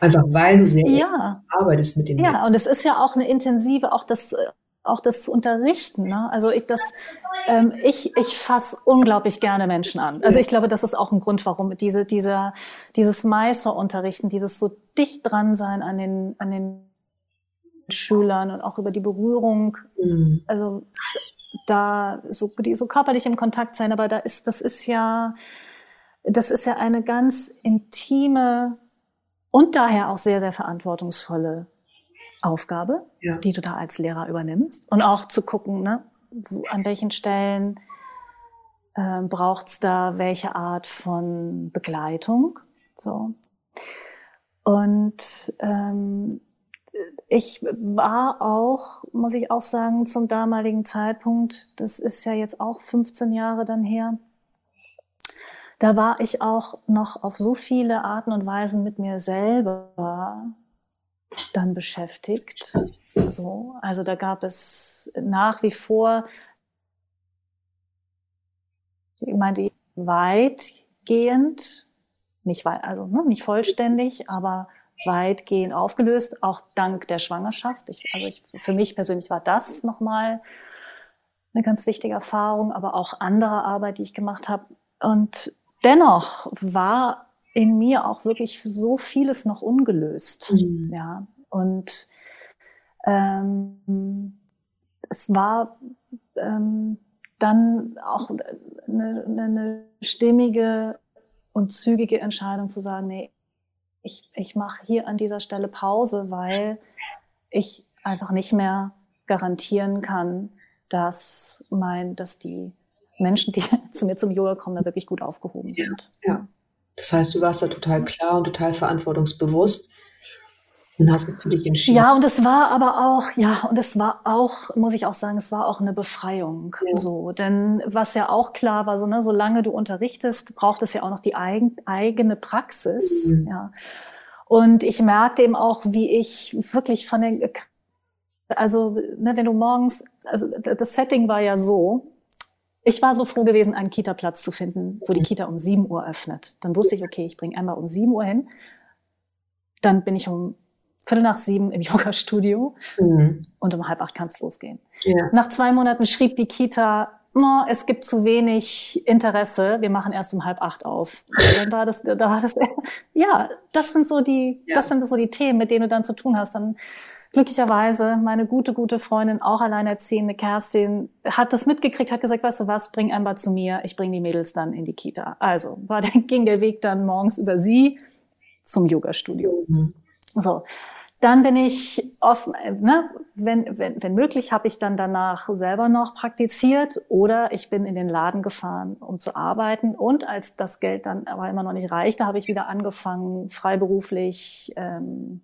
Einfach weil du sehr ja. arbeitest mit den Ja, Menschen. und es ist ja auch eine intensive, auch das, auch das Unterrichten. Ne? Also ich, das, ähm, ich, ich fasse unglaublich gerne Menschen an. Also ich glaube, das ist auch ein Grund, warum diese, dieser, dieses Meisterunterrichten, dieses so dicht dran sein an den, an den Schülern und auch über die Berührung. Mhm. Also da so, die, so körperlich im Kontakt sein, aber da ist, das ist ja, das ist ja eine ganz intime und daher auch sehr, sehr verantwortungsvolle Aufgabe, ja. die du da als Lehrer übernimmst. Und auch zu gucken, ne, wo, an welchen Stellen äh, braucht es da welche Art von Begleitung. So. Und ähm, ich war auch, muss ich auch sagen, zum damaligen Zeitpunkt, das ist ja jetzt auch 15 Jahre dann her, da war ich auch noch auf so viele Arten und Weisen mit mir selber dann beschäftigt. So, also da gab es nach wie vor, ich meinte, weitgehend, nicht weit, also ne, nicht vollständig, aber weitgehend aufgelöst, auch dank der Schwangerschaft. Ich, also ich, für mich persönlich war das nochmal eine ganz wichtige Erfahrung, aber auch andere Arbeit, die ich gemacht habe. Und dennoch war in mir auch wirklich so vieles noch ungelöst. Mhm. Ja, und ähm, es war ähm, dann auch eine, eine stimmige und zügige Entscheidung zu sagen, nee, ich, ich mache hier an dieser Stelle Pause, weil ich einfach nicht mehr garantieren kann, dass mein, dass die Menschen, die zu mir zum Yoga kommen, da wirklich gut aufgehoben sind. Ja, ja. Das heißt, du warst da total klar und total verantwortungsbewusst und hast es für dich entschieden. Ja, und es war aber auch, ja, und es war auch, muss ich auch sagen, es war auch eine Befreiung. Ja. So, denn was ja auch klar war, so, ne, solange du unterrichtest, braucht es ja auch noch die eigen, eigene Praxis. Mhm. Ja. Und ich merkte eben auch, wie ich wirklich von den, also, ne, wenn du morgens, also das Setting war ja so, ich war so froh gewesen, einen Kita-Platz zu finden, wo die mhm. Kita um 7 Uhr öffnet. Dann wusste ich, okay, ich bringe einmal um 7 Uhr hin. Dann bin ich um Viertel nach sieben im Yoga-Studio mhm. und um halb acht kann es losgehen. Ja. Nach zwei Monaten schrieb die Kita, oh, es gibt zu wenig Interesse, wir machen erst um halb acht auf. Dann war das, da war das, ja, das sind so die, ja. das sind so die Themen, mit denen du dann zu tun hast. Dann glücklicherweise meine gute, gute Freundin, auch alleinerziehende Kerstin, hat das mitgekriegt, hat gesagt, weißt du was, bring Amber zu mir, ich bring die Mädels dann in die Kita. Also war, dann ging der Weg dann morgens über sie zum Yoga-Studio. Mhm. So. Dann bin ich oft, ne, wenn, wenn, wenn möglich, habe ich dann danach selber noch praktiziert oder ich bin in den Laden gefahren, um zu arbeiten. Und als das Geld dann aber immer noch nicht reichte, habe ich wieder angefangen, freiberuflich ähm,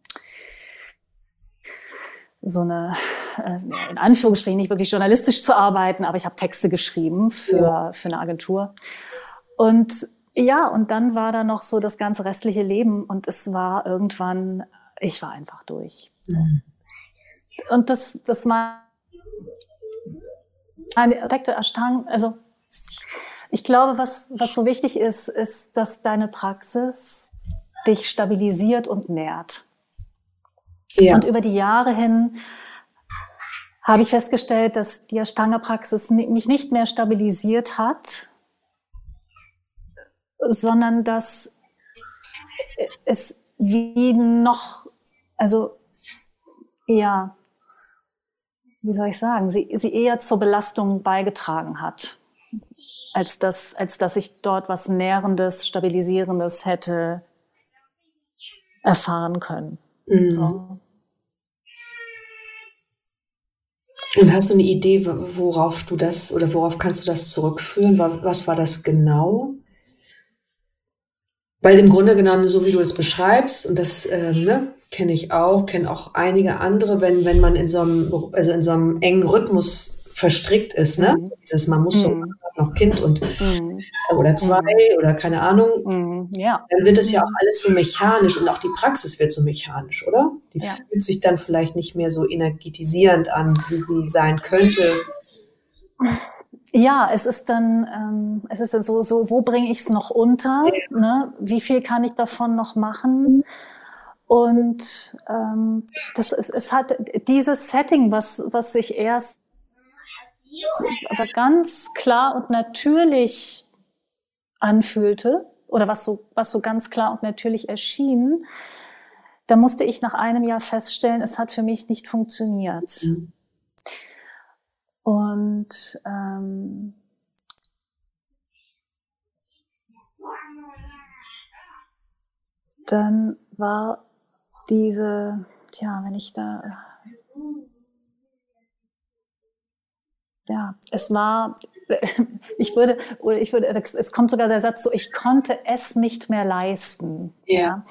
so eine, äh, in Anführungsstrichen, nicht wirklich journalistisch zu arbeiten, aber ich habe Texte geschrieben für, ja. für eine Agentur. Und ja, und dann war da noch so das ganze restliche Leben und es war irgendwann, ich war einfach durch. Mhm. Und das, das mal eine direkte Erstang, also ich glaube, was, was so wichtig ist, ist, dass deine Praxis dich stabilisiert und nährt. Ja. Und über die Jahre hin habe ich festgestellt, dass die Ashtanga-Praxis mich nicht mehr stabilisiert hat, sondern dass es wie noch, also ja, wie soll ich sagen, sie, sie eher zur Belastung beigetragen hat, als dass, als dass ich dort was Nährendes, Stabilisierendes hätte erfahren können. Mhm. So. Und hast du eine Idee, worauf du das oder worauf kannst du das zurückführen? Was war das genau? Weil im Grunde genommen, so wie du es beschreibst, und das ähm, ne, kenne ich auch, kenne auch einige andere, wenn, wenn man in so einem, also in so einem engen Rhythmus verstrickt ist, ne? Mhm. Dieses, man muss so mhm. noch Kind und mhm. oder zwei mhm. oder keine Ahnung, mhm. ja. dann wird es ja auch alles so mechanisch und auch die Praxis wird so mechanisch, oder? Die ja. fühlt sich dann vielleicht nicht mehr so energetisierend an, wie sie sein könnte. Ja, es ist dann, ähm, es ist dann so, so wo bringe ich es noch unter? Ja. Ne? Wie viel kann ich davon noch machen? Und ähm, das ist, es hat dieses Setting, was, was sich erst aber ganz klar und natürlich anfühlte oder was so, was so ganz klar und natürlich erschien, da musste ich nach einem Jahr feststellen, es hat für mich nicht funktioniert. Mhm. Und ähm, dann war diese, tja, wenn ich da ja, es war, ich würde, oder ich würde, es kommt sogar der Satz so, ich konnte es nicht mehr leisten. Ja. ja.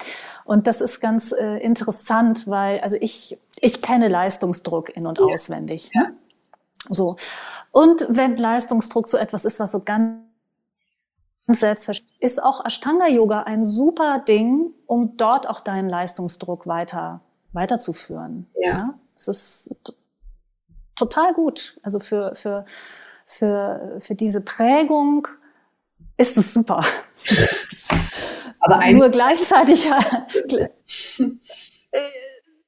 Und das ist ganz äh, interessant, weil, also ich, ich kenne Leistungsdruck in- und ja. auswendig. Ja? So. Und wenn Leistungsdruck so etwas ist, was so ganz selbstverständlich ist auch Ashtanga-Yoga ein super Ding, um dort auch deinen Leistungsdruck weiter, weiterzuführen. Ja. ja? Es ist total gut. Also für, für, für, für diese Prägung ist es super. Aber nur gleichzeitig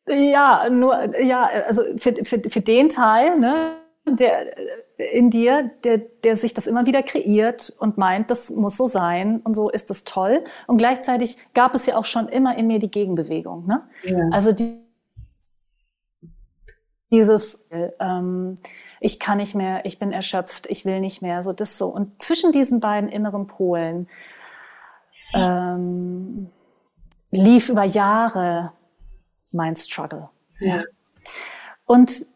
ja, nur ja, also für, für, für den Teil, ne, der in dir, der, der sich das immer wieder kreiert und meint, das muss so sein und so ist das toll. Und gleichzeitig gab es ja auch schon immer in mir die Gegenbewegung. Ne? Ja. Also die, dieses, ähm, ich kann nicht mehr, ich bin erschöpft, ich will nicht mehr, so das so. Und zwischen diesen beiden inneren Polen ähm, lief über Jahre mein Struggle. Ja. Und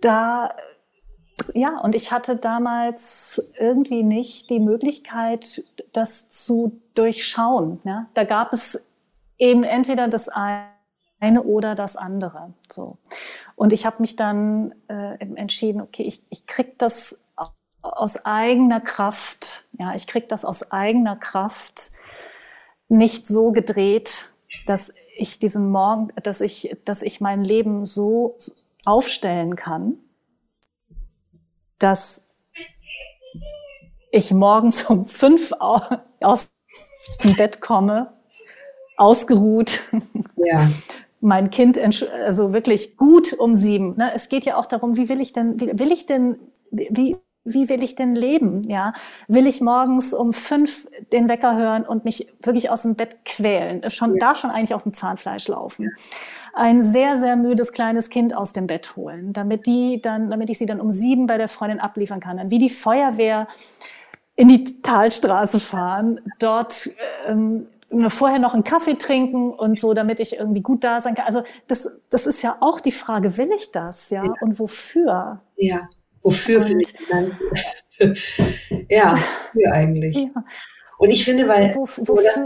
da, ja, und ich hatte damals irgendwie nicht die Möglichkeit, das zu durchschauen. Ja? Da gab es eben entweder das eine oder das andere. So. Und ich habe mich dann äh, entschieden, okay, ich, ich krieg das aus eigener Kraft, ja, ich krieg das aus eigener Kraft nicht so gedreht, dass ich diesen Morgen, dass ich, dass ich mein Leben so aufstellen kann, dass ich morgens um fünf aus dem Bett komme, ausgeruht, ja mein Kind also wirklich gut um sieben. Ne? Es geht ja auch darum, wie will ich denn, wie, will ich denn, wie, wie will ich denn leben? Ja, will ich morgens um fünf den Wecker hören und mich wirklich aus dem Bett quälen, schon ja. da schon eigentlich auf dem Zahnfleisch laufen? Ein sehr sehr müdes kleines Kind aus dem Bett holen, damit die dann, damit ich sie dann um sieben bei der Freundin abliefern kann, dann wie die Feuerwehr in die Talstraße fahren, dort ähm, vorher noch einen Kaffee trinken und so, damit ich irgendwie gut da sein kann. Also das, das ist ja auch die Frage, will ich das, ja? ja. Und wofür? Ja, wofür will ich das? ja, wofür eigentlich? Ja. Und ich finde, weil so das,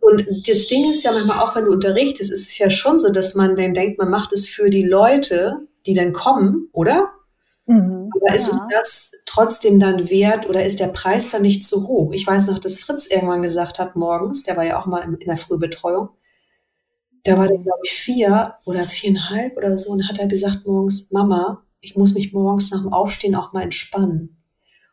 und das Ding ist ja manchmal auch, wenn du unterrichtest, ist es ja schon so, dass man dann denkt, man macht es für die Leute, die dann kommen, oder? Mhm, Aber ist ja. es das trotzdem dann wert oder ist der Preis dann nicht zu hoch? Ich weiß noch, dass Fritz irgendwann gesagt hat morgens, der war ja auch mal in der Frühbetreuung, da war der, glaube ich, vier oder viereinhalb oder so und hat er gesagt morgens, Mama, ich muss mich morgens nach dem Aufstehen auch mal entspannen.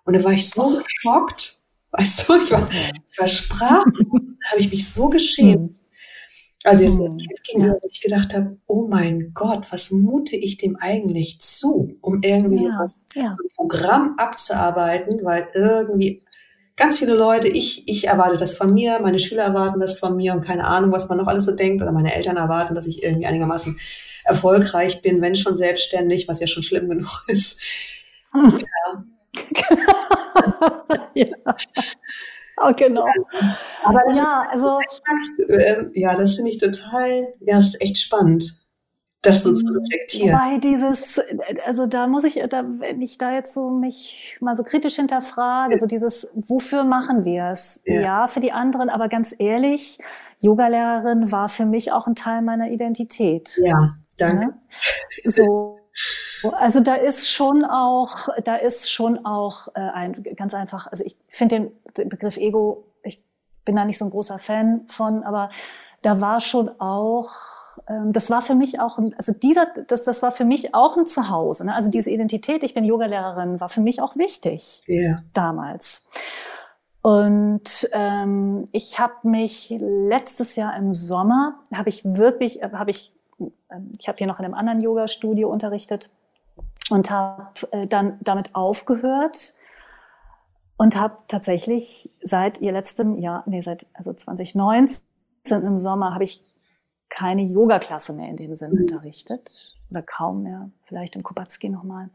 Und da war ich so oh. geschockt, weißt du, ich war, ich war sprachlos, habe ich mich so geschämt. Mhm. Also jetzt mit Kind gegenüber, ja. ich gedacht habe, oh mein Gott, was mute ich dem eigentlich zu, um irgendwie ja. sowas, ja. so ein Programm abzuarbeiten, weil irgendwie ganz viele Leute, ich, ich erwarte das von mir, meine Schüler erwarten das von mir und keine Ahnung, was man noch alles so denkt oder meine Eltern erwarten, dass ich irgendwie einigermaßen erfolgreich bin, wenn schon selbstständig, was ja schon schlimm genug ist. Ja. ja. Oh, genau. Aber das ja, ist, also, äh, ja, das finde ich total, ja, ist echt spannend das so zu mhm. reflektieren. Wobei dieses, also da muss ich, da, wenn ich da jetzt so mich mal so kritisch hinterfrage, so dieses, wofür machen wir es? Ja. ja. für die anderen, aber ganz ehrlich, Yogalehrerin war für mich auch ein Teil meiner Identität. Ja, danke. Ja? So. Also da ist schon auch, da ist schon auch äh, ein ganz einfach, also ich finde den Begriff Ego, ich bin da nicht so ein großer Fan von, aber da war schon auch ähm, das war für mich auch, ein, also dieser, das, das war für mich auch ein Zuhause. Ne? Also diese Identität, ich bin Yogalehrerin, war für mich auch wichtig yeah. damals. Und ähm, ich habe mich letztes Jahr im Sommer, habe ich wirklich, äh, habe ich, äh, ich habe hier noch in einem anderen Yoga-Studio unterrichtet und habe äh, dann damit aufgehört und habe tatsächlich seit ihr letztem Jahr, nee, seit also 2019 im Sommer habe ich keine Yoga-Klasse mehr in dem Sinn mhm. unterrichtet oder kaum mehr, vielleicht im Kubacki nochmal.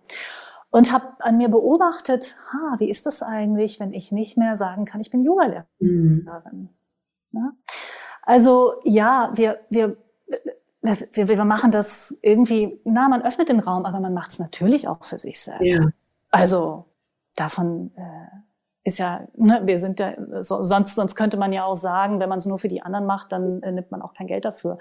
Und habe an mir beobachtet, ha, wie ist das eigentlich, wenn ich nicht mehr sagen kann, ich bin Yogalehrerin. Mhm. Ja? Also ja, wir, wir, wir, wir machen das irgendwie, na, man öffnet den Raum, aber man macht es natürlich auch für sich selber. Ja. Also davon äh, ist ja, ne, wir sind ja, so, sonst, sonst könnte man ja auch sagen, wenn man es nur für die anderen macht, dann äh, nimmt man auch kein Geld dafür.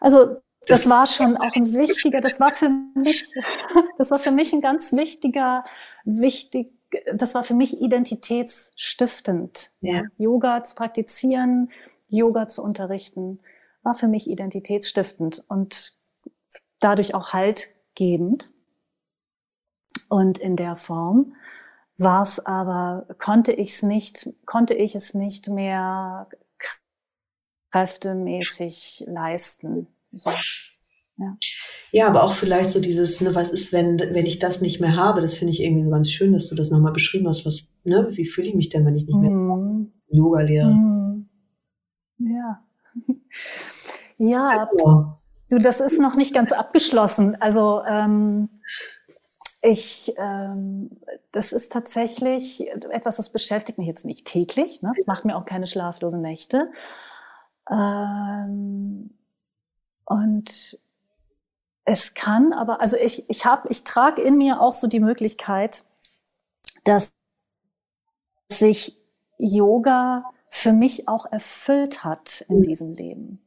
Also das war schon auch ein wichtiger, das war für mich, das war für mich ein ganz wichtiger, wichtig, das war für mich identitätsstiftend. Ja. Yoga zu praktizieren, Yoga zu unterrichten, war für mich identitätsstiftend und dadurch auch haltgebend. Und in der Form war es aber, konnte ich es nicht, konnte ich es nicht mehr kräftemäßig leisten. So. Ja. ja, aber auch vielleicht so dieses, ne, was ist, wenn, wenn ich das nicht mehr habe, das finde ich irgendwie so ganz schön, dass du das nochmal beschrieben hast, was, ne, wie fühle ich mich denn, wenn ich nicht mehr mm. Yoga lehre? Mm. Ja. ja, also. du, das ist noch nicht ganz abgeschlossen. Also, ähm, ich, ähm, das ist tatsächlich etwas, das beschäftigt mich jetzt nicht täglich. Ne? Das macht mir auch keine schlaflosen Nächte. Ähm, und es kann aber, also ich, ich habe, ich trage in mir auch so die Möglichkeit, dass sich Yoga für mich auch erfüllt hat in diesem Leben.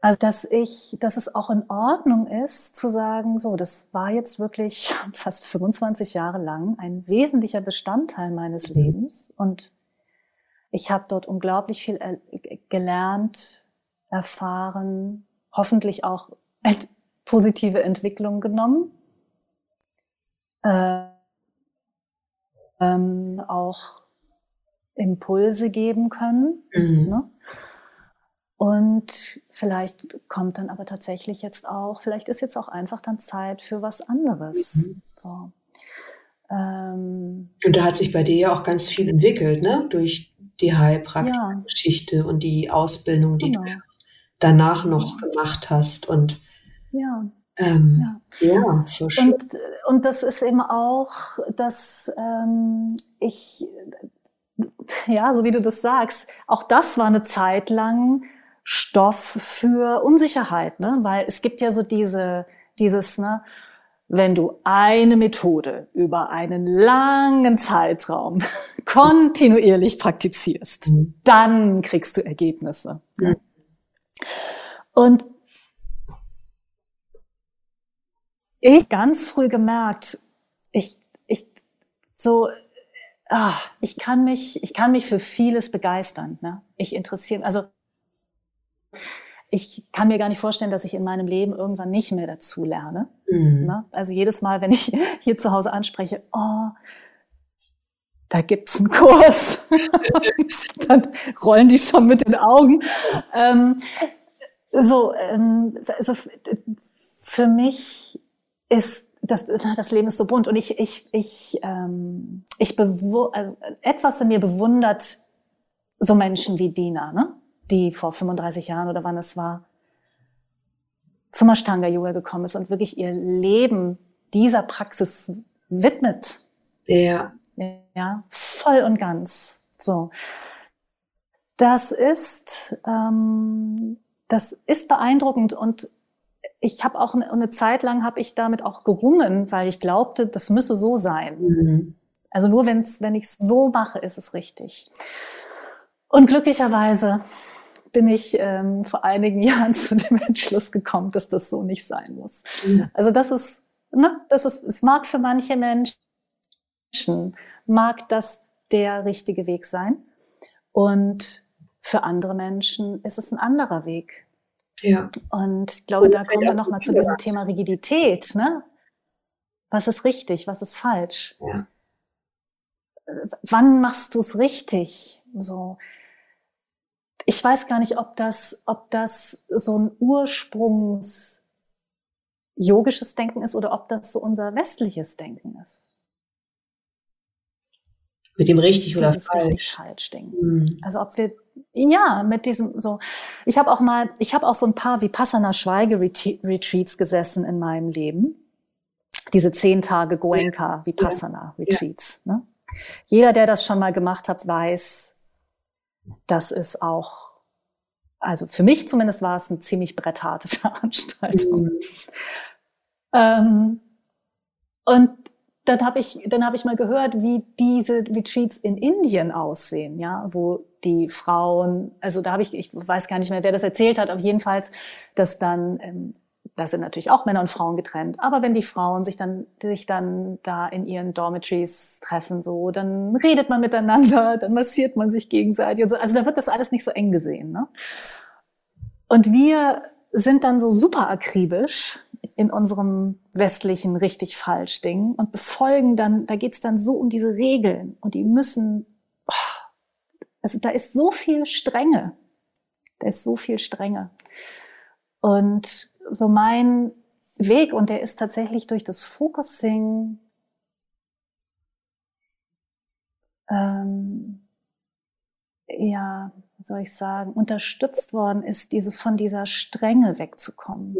Also, dass ich, dass es auch in Ordnung ist, zu sagen, so, das war jetzt wirklich fast 25 Jahre lang ein wesentlicher Bestandteil meines mhm. Lebens und ich habe dort unglaublich viel gelernt, erfahren, hoffentlich auch positive Entwicklungen genommen, äh, ähm, auch Impulse geben können. Mhm. Ne? Und vielleicht kommt dann aber tatsächlich jetzt auch, vielleicht ist jetzt auch einfach dann Zeit für was anderes. Mhm. So. Ähm, und da hat sich bei dir ja auch ganz viel entwickelt, ne? Durch die Heilpraktik-Geschichte ja. und die Ausbildung, die genau. du danach noch gemacht hast. Und ja. Ähm, ja, ja so schön. Und, und das ist eben auch, dass ähm, ich ja, so wie du das sagst, auch das war eine Zeit lang Stoff für Unsicherheit, ne? weil es gibt ja so diese, dieses, ne, wenn du eine Methode über einen langen Zeitraum kontinuierlich praktizierst, mhm. dann kriegst du Ergebnisse. Mhm. Und ich ganz früh gemerkt, ich, ich, so, ach, ich kann mich, ich kann mich für vieles begeistern. Ne? Ich interessiere, also ich kann mir gar nicht vorstellen, dass ich in meinem Leben irgendwann nicht mehr dazu lerne. Mhm. Ne? Also jedes Mal, wenn ich hier zu Hause anspreche, oh, da gibt's einen Kurs, dann rollen die schon mit den Augen. Ähm, so, ähm, also für mich ist das, das Leben ist so bunt und ich, ich, ich, ähm, ich bewu äh, etwas in mir bewundert so Menschen wie Dina, ne? Die vor 35 Jahren oder wann es war, zum Ashtanga Yoga gekommen ist und wirklich ihr Leben dieser Praxis widmet. Ja. Ja, voll und ganz. So. Das ist, ähm, das ist beeindruckend und ich habe auch eine, eine, Zeit lang habe ich damit auch gerungen, weil ich glaubte, das müsse so sein. Mhm. Also nur wenn's, wenn ich es so mache, ist es richtig. Und glücklicherweise bin ich ähm, vor einigen Jahren zu dem Entschluss gekommen, dass das so nicht sein muss. Mhm. Also das ist, ne, das ist, es mag für manche Menschen, mag das der richtige Weg sein. Und für andere Menschen ist es ein anderer Weg. Ja. Und ich glaube, da kommen wir nochmal zu diesem Thema Rigidität. Ne? Was ist richtig, was ist falsch? Ja. Wann machst du es richtig? So. Ich weiß gar nicht, ob das, ob das so ein Ursprungs yogisches Denken ist oder ob das so unser westliches Denken ist. Mit dem richtig oder falsch. Richtig falsch denken. Mhm. Also ob wir ja, mit diesem so. Ich habe auch mal, ich habe auch so ein paar Vipassana Schweige-Retreats gesessen in meinem Leben. Diese zehn Tage Goenka Vipassana Retreats. Ja. Ne? Jeder, der das schon mal gemacht hat, weiß, das ist auch, also für mich zumindest war es eine ziemlich brettharte Veranstaltung. Mhm. Ähm, und dann habe ich, dann habe ich mal gehört, wie diese Retreats in Indien aussehen, ja, wo die Frauen, also da habe ich, ich weiß gar nicht mehr, wer das erzählt hat, aber jedenfalls, dass dann, ähm, da sind natürlich auch Männer und Frauen getrennt, aber wenn die Frauen sich dann, sich dann da in ihren Dormitories treffen, so, dann redet man miteinander, dann massiert man sich gegenseitig und so. Also da wird das alles nicht so eng gesehen, ne? Und wir sind dann so super akribisch in unserem westlichen richtig falsch Ding und befolgen dann, da geht's dann so um diese Regeln und die müssen, oh, also da ist so viel Strenge, da ist so viel Strenge. Und so mein Weg, und der ist tatsächlich durch das Focusing ähm, ja, soll ich sagen, unterstützt worden ist, dieses von dieser Strenge wegzukommen.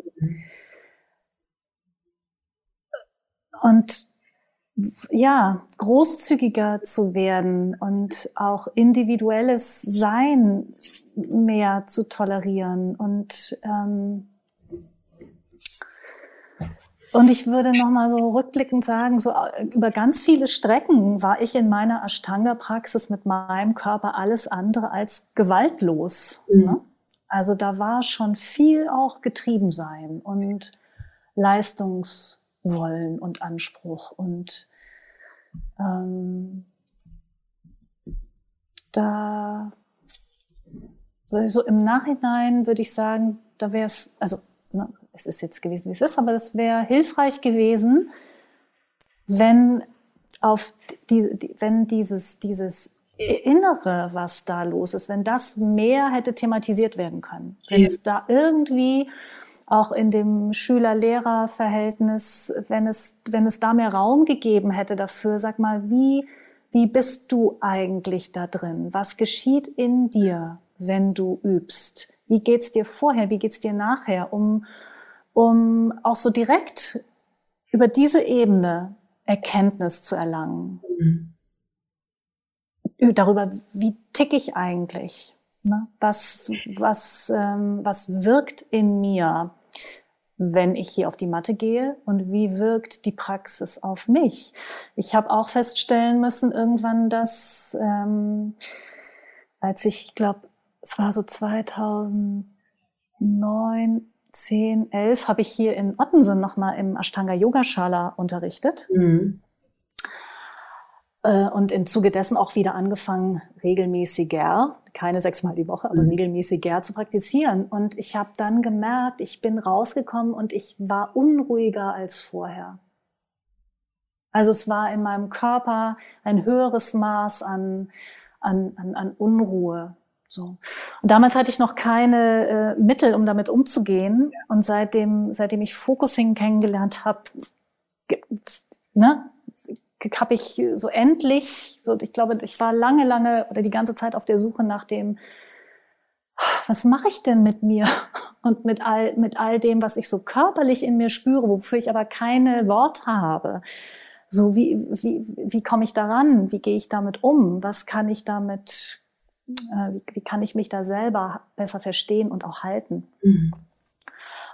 Und ja, großzügiger zu werden und auch individuelles Sein mehr zu tolerieren und ähm, und ich würde noch mal so rückblickend sagen, so äh, über ganz viele Strecken war ich in meiner Ashtanga-Praxis mit meinem Körper alles andere als gewaltlos. Mhm. Ne? Also da war schon viel auch getrieben sein und Leistungswollen und Anspruch und ähm, da so also im Nachhinein würde ich sagen, da wäre es, also ne, es ist jetzt gewesen, wie es ist, aber es wäre hilfreich gewesen, wenn auf die, die, wenn dieses, dieses Innere, was da los ist, wenn das mehr hätte thematisiert werden können. Wenn ja. es da irgendwie auch in dem Schüler-Lehrer-Verhältnis, wenn es, wenn es da mehr Raum gegeben hätte dafür, sag mal, wie, wie bist du eigentlich da drin? Was geschieht in dir, wenn du übst? Wie geht's dir vorher? Wie geht's dir nachher? Um, um auch so direkt über diese Ebene Erkenntnis zu erlangen. Mhm. darüber, wie tick ich eigentlich? Ne? Was, was, ähm, was wirkt in mir, wenn ich hier auf die Matte gehe und wie wirkt die Praxis auf mich? Ich habe auch feststellen müssen irgendwann, dass ähm, als ich, ich glaube, es war so 2009, 10, 11, habe ich hier in Ottensen nochmal im Ashtanga Yoga Shala unterrichtet. Mhm. Äh, und im Zuge dessen auch wieder angefangen, regelmäßiger, keine sechsmal die Woche, aber mhm. regelmäßiger zu praktizieren. Und ich habe dann gemerkt, ich bin rausgekommen und ich war unruhiger als vorher. Also es war in meinem Körper ein höheres Maß an, an, an, an Unruhe. So. Und damals hatte ich noch keine äh, Mittel, um damit umzugehen. Ja. Und seitdem, seitdem ich Focusing kennengelernt habe, ne, habe ich so endlich, so ich glaube, ich war lange, lange oder die ganze Zeit auf der Suche nach dem, was mache ich denn mit mir und mit all, mit all dem, was ich so körperlich in mir spüre, wofür ich aber keine Worte habe. So wie, wie, wie komme ich daran? Wie gehe ich damit um? Was kann ich damit, äh, wie, wie kann ich mich da selber besser verstehen und auch halten? Mhm.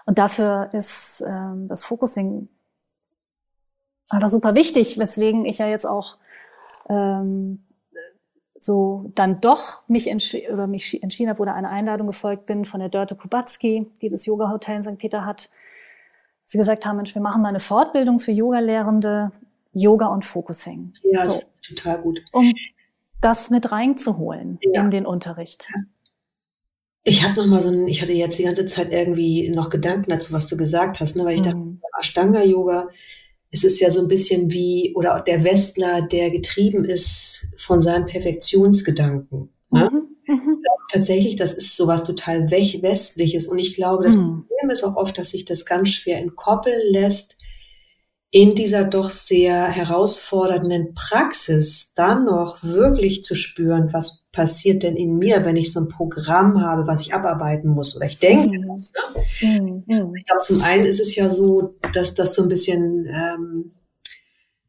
Und dafür ist ähm, das Focusing aber super wichtig, weswegen ich ja jetzt auch ähm, so dann doch mich, oder mich entschieden habe oder einer Einladung gefolgt bin von der Dörte Kubatski, die das Yoga-Hotel in St. Peter hat. Sie gesagt haben, Mensch, wir machen mal eine Fortbildung für Yoga-Lehrende, Yoga und Focusing. Ja, so, total gut. Um das mit reinzuholen ja. in den Unterricht. Ich habe noch mal so ein, ich hatte jetzt die ganze Zeit irgendwie noch Gedanken dazu, was du gesagt hast, ne? weil ich mhm. dachte, Ashtanga-Yoga, es ist ja so ein bisschen wie, oder der Westler, der getrieben ist von seinem Perfektionsgedanken. Ne? Mhm. Mhm. Tatsächlich, das ist sowas total Westliches. Und ich glaube, das mhm. Problem ist auch oft, dass sich das ganz schwer entkoppeln lässt in dieser doch sehr herausfordernden Praxis dann noch wirklich zu spüren, was passiert denn in mir, wenn ich so ein Programm habe, was ich abarbeiten muss oder ich denke mhm. das. Ne? Mhm. Ich glaube, zum einen ist es ja so, dass das so ein bisschen ähm,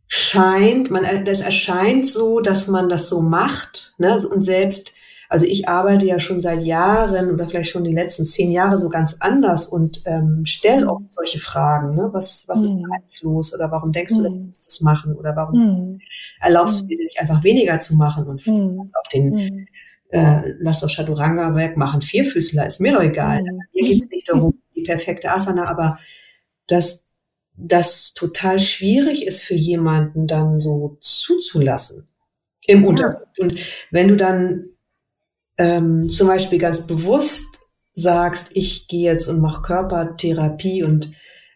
scheint, man, das erscheint so, dass man das so macht ne? und selbst also ich arbeite ja schon seit Jahren oder vielleicht schon die letzten zehn Jahre so ganz anders und ähm, stelle auch solche Fragen. Ne? Was, was mhm. ist eigentlich los? Oder warum denkst du, mhm. du musst das machen? Oder warum mhm. erlaubst du dir nicht einfach weniger zu machen und mhm. auch den mhm. äh, lass doch Chaturanga wegmachen, Vierfüßler, ist mir doch egal. Mhm. Hier geht es nicht darum, die perfekte Asana, aber dass das total schwierig ist für jemanden dann so zuzulassen im Unterricht. Und wenn du dann ähm, zum Beispiel ganz bewusst sagst, ich gehe jetzt und mache Körpertherapie und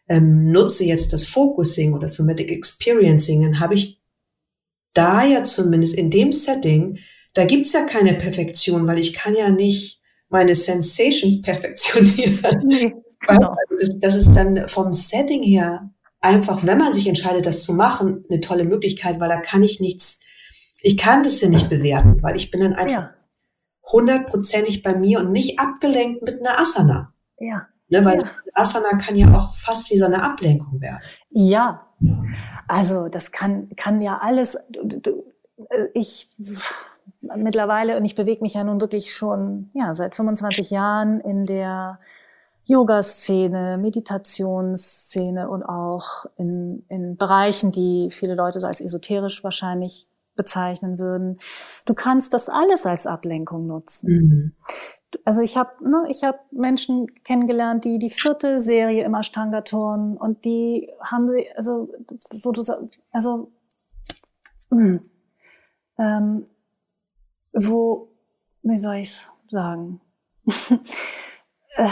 ähm, nutze jetzt das Focusing oder Somatic Experiencing, dann habe ich da ja zumindest in dem Setting, da gibt's ja keine Perfektion, weil ich kann ja nicht meine Sensations perfektionieren. Nee, genau. das, das ist dann vom Setting her einfach, wenn man sich entscheidet, das zu machen, eine tolle Möglichkeit, weil da kann ich nichts, ich kann das ja nicht bewerten, weil ich bin dann einfach ja hundertprozentig bei mir und nicht abgelenkt mit einer Asana. Ja. Ne, weil ja. Asana kann ja auch fast wie so eine Ablenkung werden. Ja. Also das kann, kann ja alles. Äh, ich mittlerweile, und ich bewege mich ja nun wirklich schon ja, seit 25 Jahren in der Yoga-Szene, Meditationsszene und auch in, in Bereichen, die viele Leute so als esoterisch wahrscheinlich bezeichnen würden. Du kannst das alles als Ablenkung nutzen. Mhm. Also ich habe ne, ich hab Menschen kennengelernt, die die vierte Serie im Ashtanga turnen und die haben also wo du also mh, hm, ähm, wo wie soll ich sagen äh,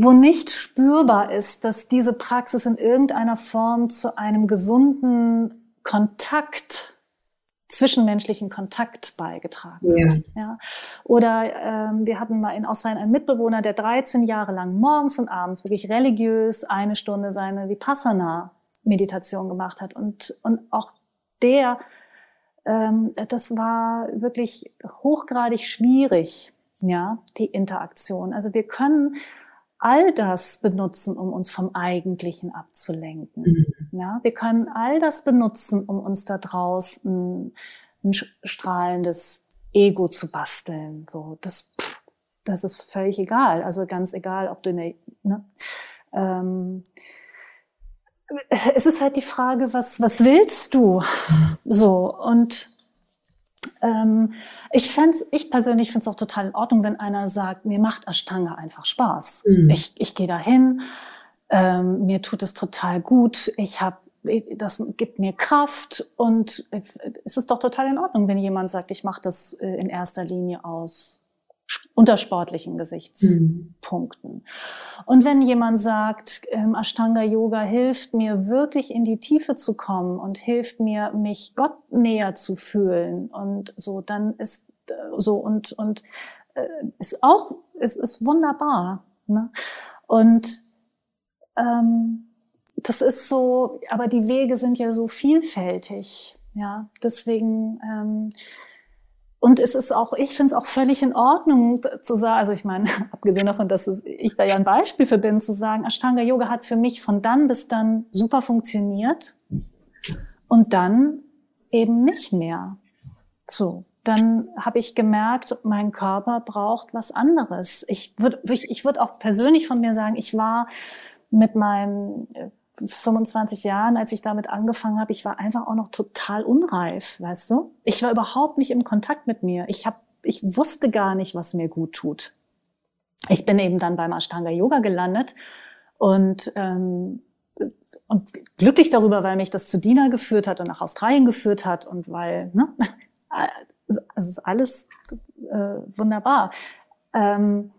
wo nicht spürbar ist, dass diese Praxis in irgendeiner Form zu einem gesunden Kontakt, zwischenmenschlichen Kontakt beigetragen ja. hat. Ja. Oder ähm, wir hatten mal in Australien einen Mitbewohner, der 13 Jahre lang morgens und abends wirklich religiös eine Stunde seine Vipassana-Meditation gemacht hat. Und, und auch der, ähm, das war wirklich hochgradig schwierig, ja, die Interaktion. Also wir können all das benutzen, um uns vom Eigentlichen abzulenken. Mhm. Ja, wir können all das benutzen, um uns da draußen ein strahlendes Ego zu basteln. So, das, das ist völlig egal. Also ganz egal, ob du eine, ne? ähm, es ist halt die Frage, was, was willst du? So, und ähm, ich fände ich persönlich finde es auch total in Ordnung, wenn einer sagt, mir macht Ashtanga einfach Spaß. Mhm. Ich, ich gehe dahin, ähm, mir tut es total gut, ich habe das gibt mir Kraft und es ist doch total in Ordnung, wenn jemand sagt, ich mache das äh, in erster Linie aus unter sportlichen Gesichtspunkten. Mhm. Und wenn jemand sagt, ähm, Ashtanga Yoga hilft mir wirklich in die Tiefe zu kommen und hilft mir, mich Gott näher zu fühlen und so, dann ist äh, so und und äh, ist auch es ist wunderbar. Ne? Und ähm, das ist so, aber die Wege sind ja so vielfältig. Ja, deswegen ähm, und es ist auch, ich finde es auch völlig in Ordnung zu sagen, also ich meine, abgesehen davon, dass ich da ja ein Beispiel für bin, zu sagen, Ashtanga Yoga hat für mich von dann bis dann super funktioniert und dann eben nicht mehr. So, dann habe ich gemerkt, mein Körper braucht was anderes. Ich würde ich, ich würd auch persönlich von mir sagen, ich war mit meinen 25 Jahren, als ich damit angefangen habe, ich war einfach auch noch total unreif, weißt du? Ich war überhaupt nicht im Kontakt mit mir. Ich habe, ich wusste gar nicht, was mir gut tut. Ich bin eben dann beim Ashtanga Yoga gelandet und ähm, und glücklich darüber, weil mich das zu Dina geführt hat und nach Australien geführt hat und weil, ne, es ist alles äh, wunderbar. Ähm,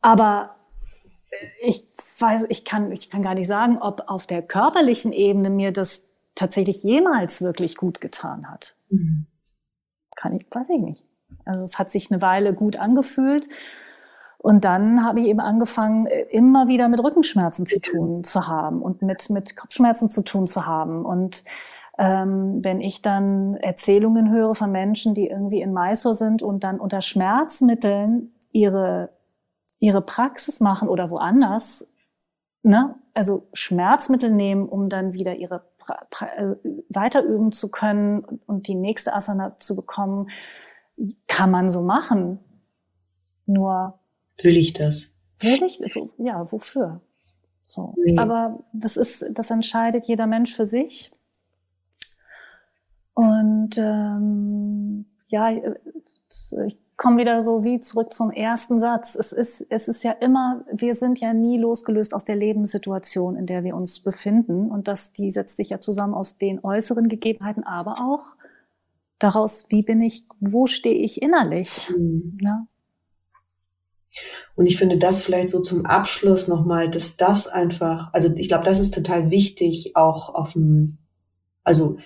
aber ich weiß, ich kann, ich kann gar nicht sagen, ob auf der körperlichen Ebene mir das tatsächlich jemals wirklich gut getan hat. Mhm. Kann ich, weiß ich nicht. Also es hat sich eine Weile gut angefühlt. Und dann habe ich eben angefangen, immer wieder mit Rückenschmerzen zu tun zu haben und mit, mit Kopfschmerzen zu tun zu haben. Und ähm, wenn ich dann Erzählungen höre von Menschen, die irgendwie in Mysore sind und dann unter Schmerzmitteln ihre ihre Praxis machen oder woanders, ne? also Schmerzmittel nehmen, um dann wieder ihre pra pra äh, weiterüben zu können und die nächste Asana zu bekommen, kann man so machen. Nur will ich das? Will ich? Ja, wofür? So. Nee. Aber das ist, das entscheidet jeder Mensch für sich. Und ähm, ja, ich komme wieder so wie zurück zum ersten Satz. Es ist, es ist ja immer, wir sind ja nie losgelöst aus der Lebenssituation, in der wir uns befinden. Und das, die setzt sich ja zusammen aus den äußeren Gegebenheiten, aber auch daraus, wie bin ich, wo stehe ich innerlich. Mhm. Ja? Und ich finde das vielleicht so zum Abschluss nochmal, dass das einfach, also ich glaube, das ist total wichtig, auch auf dem, also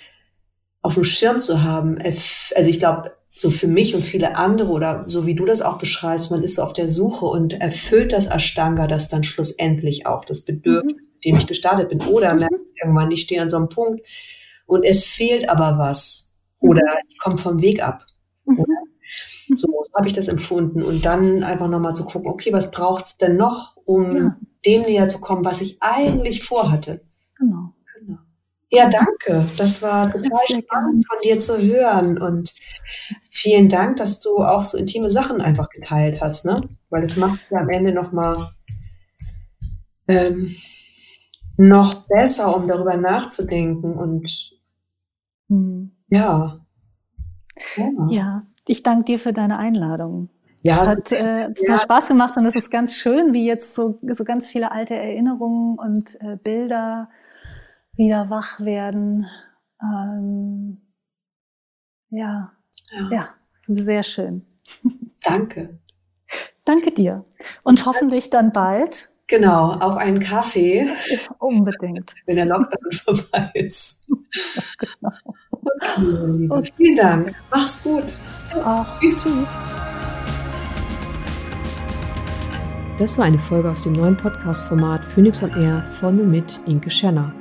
auf dem Schirm zu haben. Also ich glaube, so für mich und viele andere oder so wie du das auch beschreibst, man ist so auf der Suche und erfüllt das Ashtanga das dann schlussendlich auch, das Bedürfnis, mhm. mit dem ich gestartet bin. Oder merke ich irgendwann, ich stehe an so einem Punkt und es fehlt aber was. Oder mhm. ich komme vom Weg ab. Mhm. So, so habe ich das empfunden. Und dann einfach nochmal zu gucken, okay, was braucht's denn noch, um ja. dem näher zu kommen, was ich eigentlich vorhatte. Genau. Ja, danke. Das war total spannend von dir zu hören und vielen Dank, dass du auch so intime Sachen einfach geteilt hast, ne? Weil es macht ja am Ende noch mal ähm, noch besser, um darüber nachzudenken und hm. ja. ja. Ja, ich danke dir für deine Einladung. Ja, es hat, äh, es ja. hat Spaß gemacht und es ist ganz schön, wie jetzt so, so ganz viele alte Erinnerungen und äh, Bilder wieder wach werden. Ähm, ja, ja, ja, sehr schön. Danke. Danke dir. Und hoffentlich dann bald. Genau, auf einen Kaffee. Unbedingt. Wenn der Lockdown vorbei ist. genau. Okay, okay. Vielen Dank. Mach's gut. Du auch. Tschüss, tschüss. Das war eine Folge aus dem neuen Podcast-Format Phoenix on Air von und mit Inke Schenner.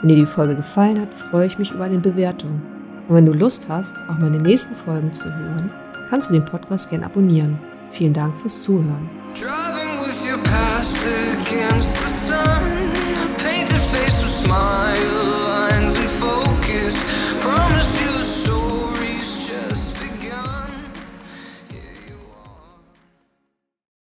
Wenn dir die Folge gefallen hat, freue ich mich über eine Bewertung. Und wenn du Lust hast, auch meine nächsten Folgen zu hören, kannst du den Podcast gerne abonnieren. Vielen Dank fürs Zuhören.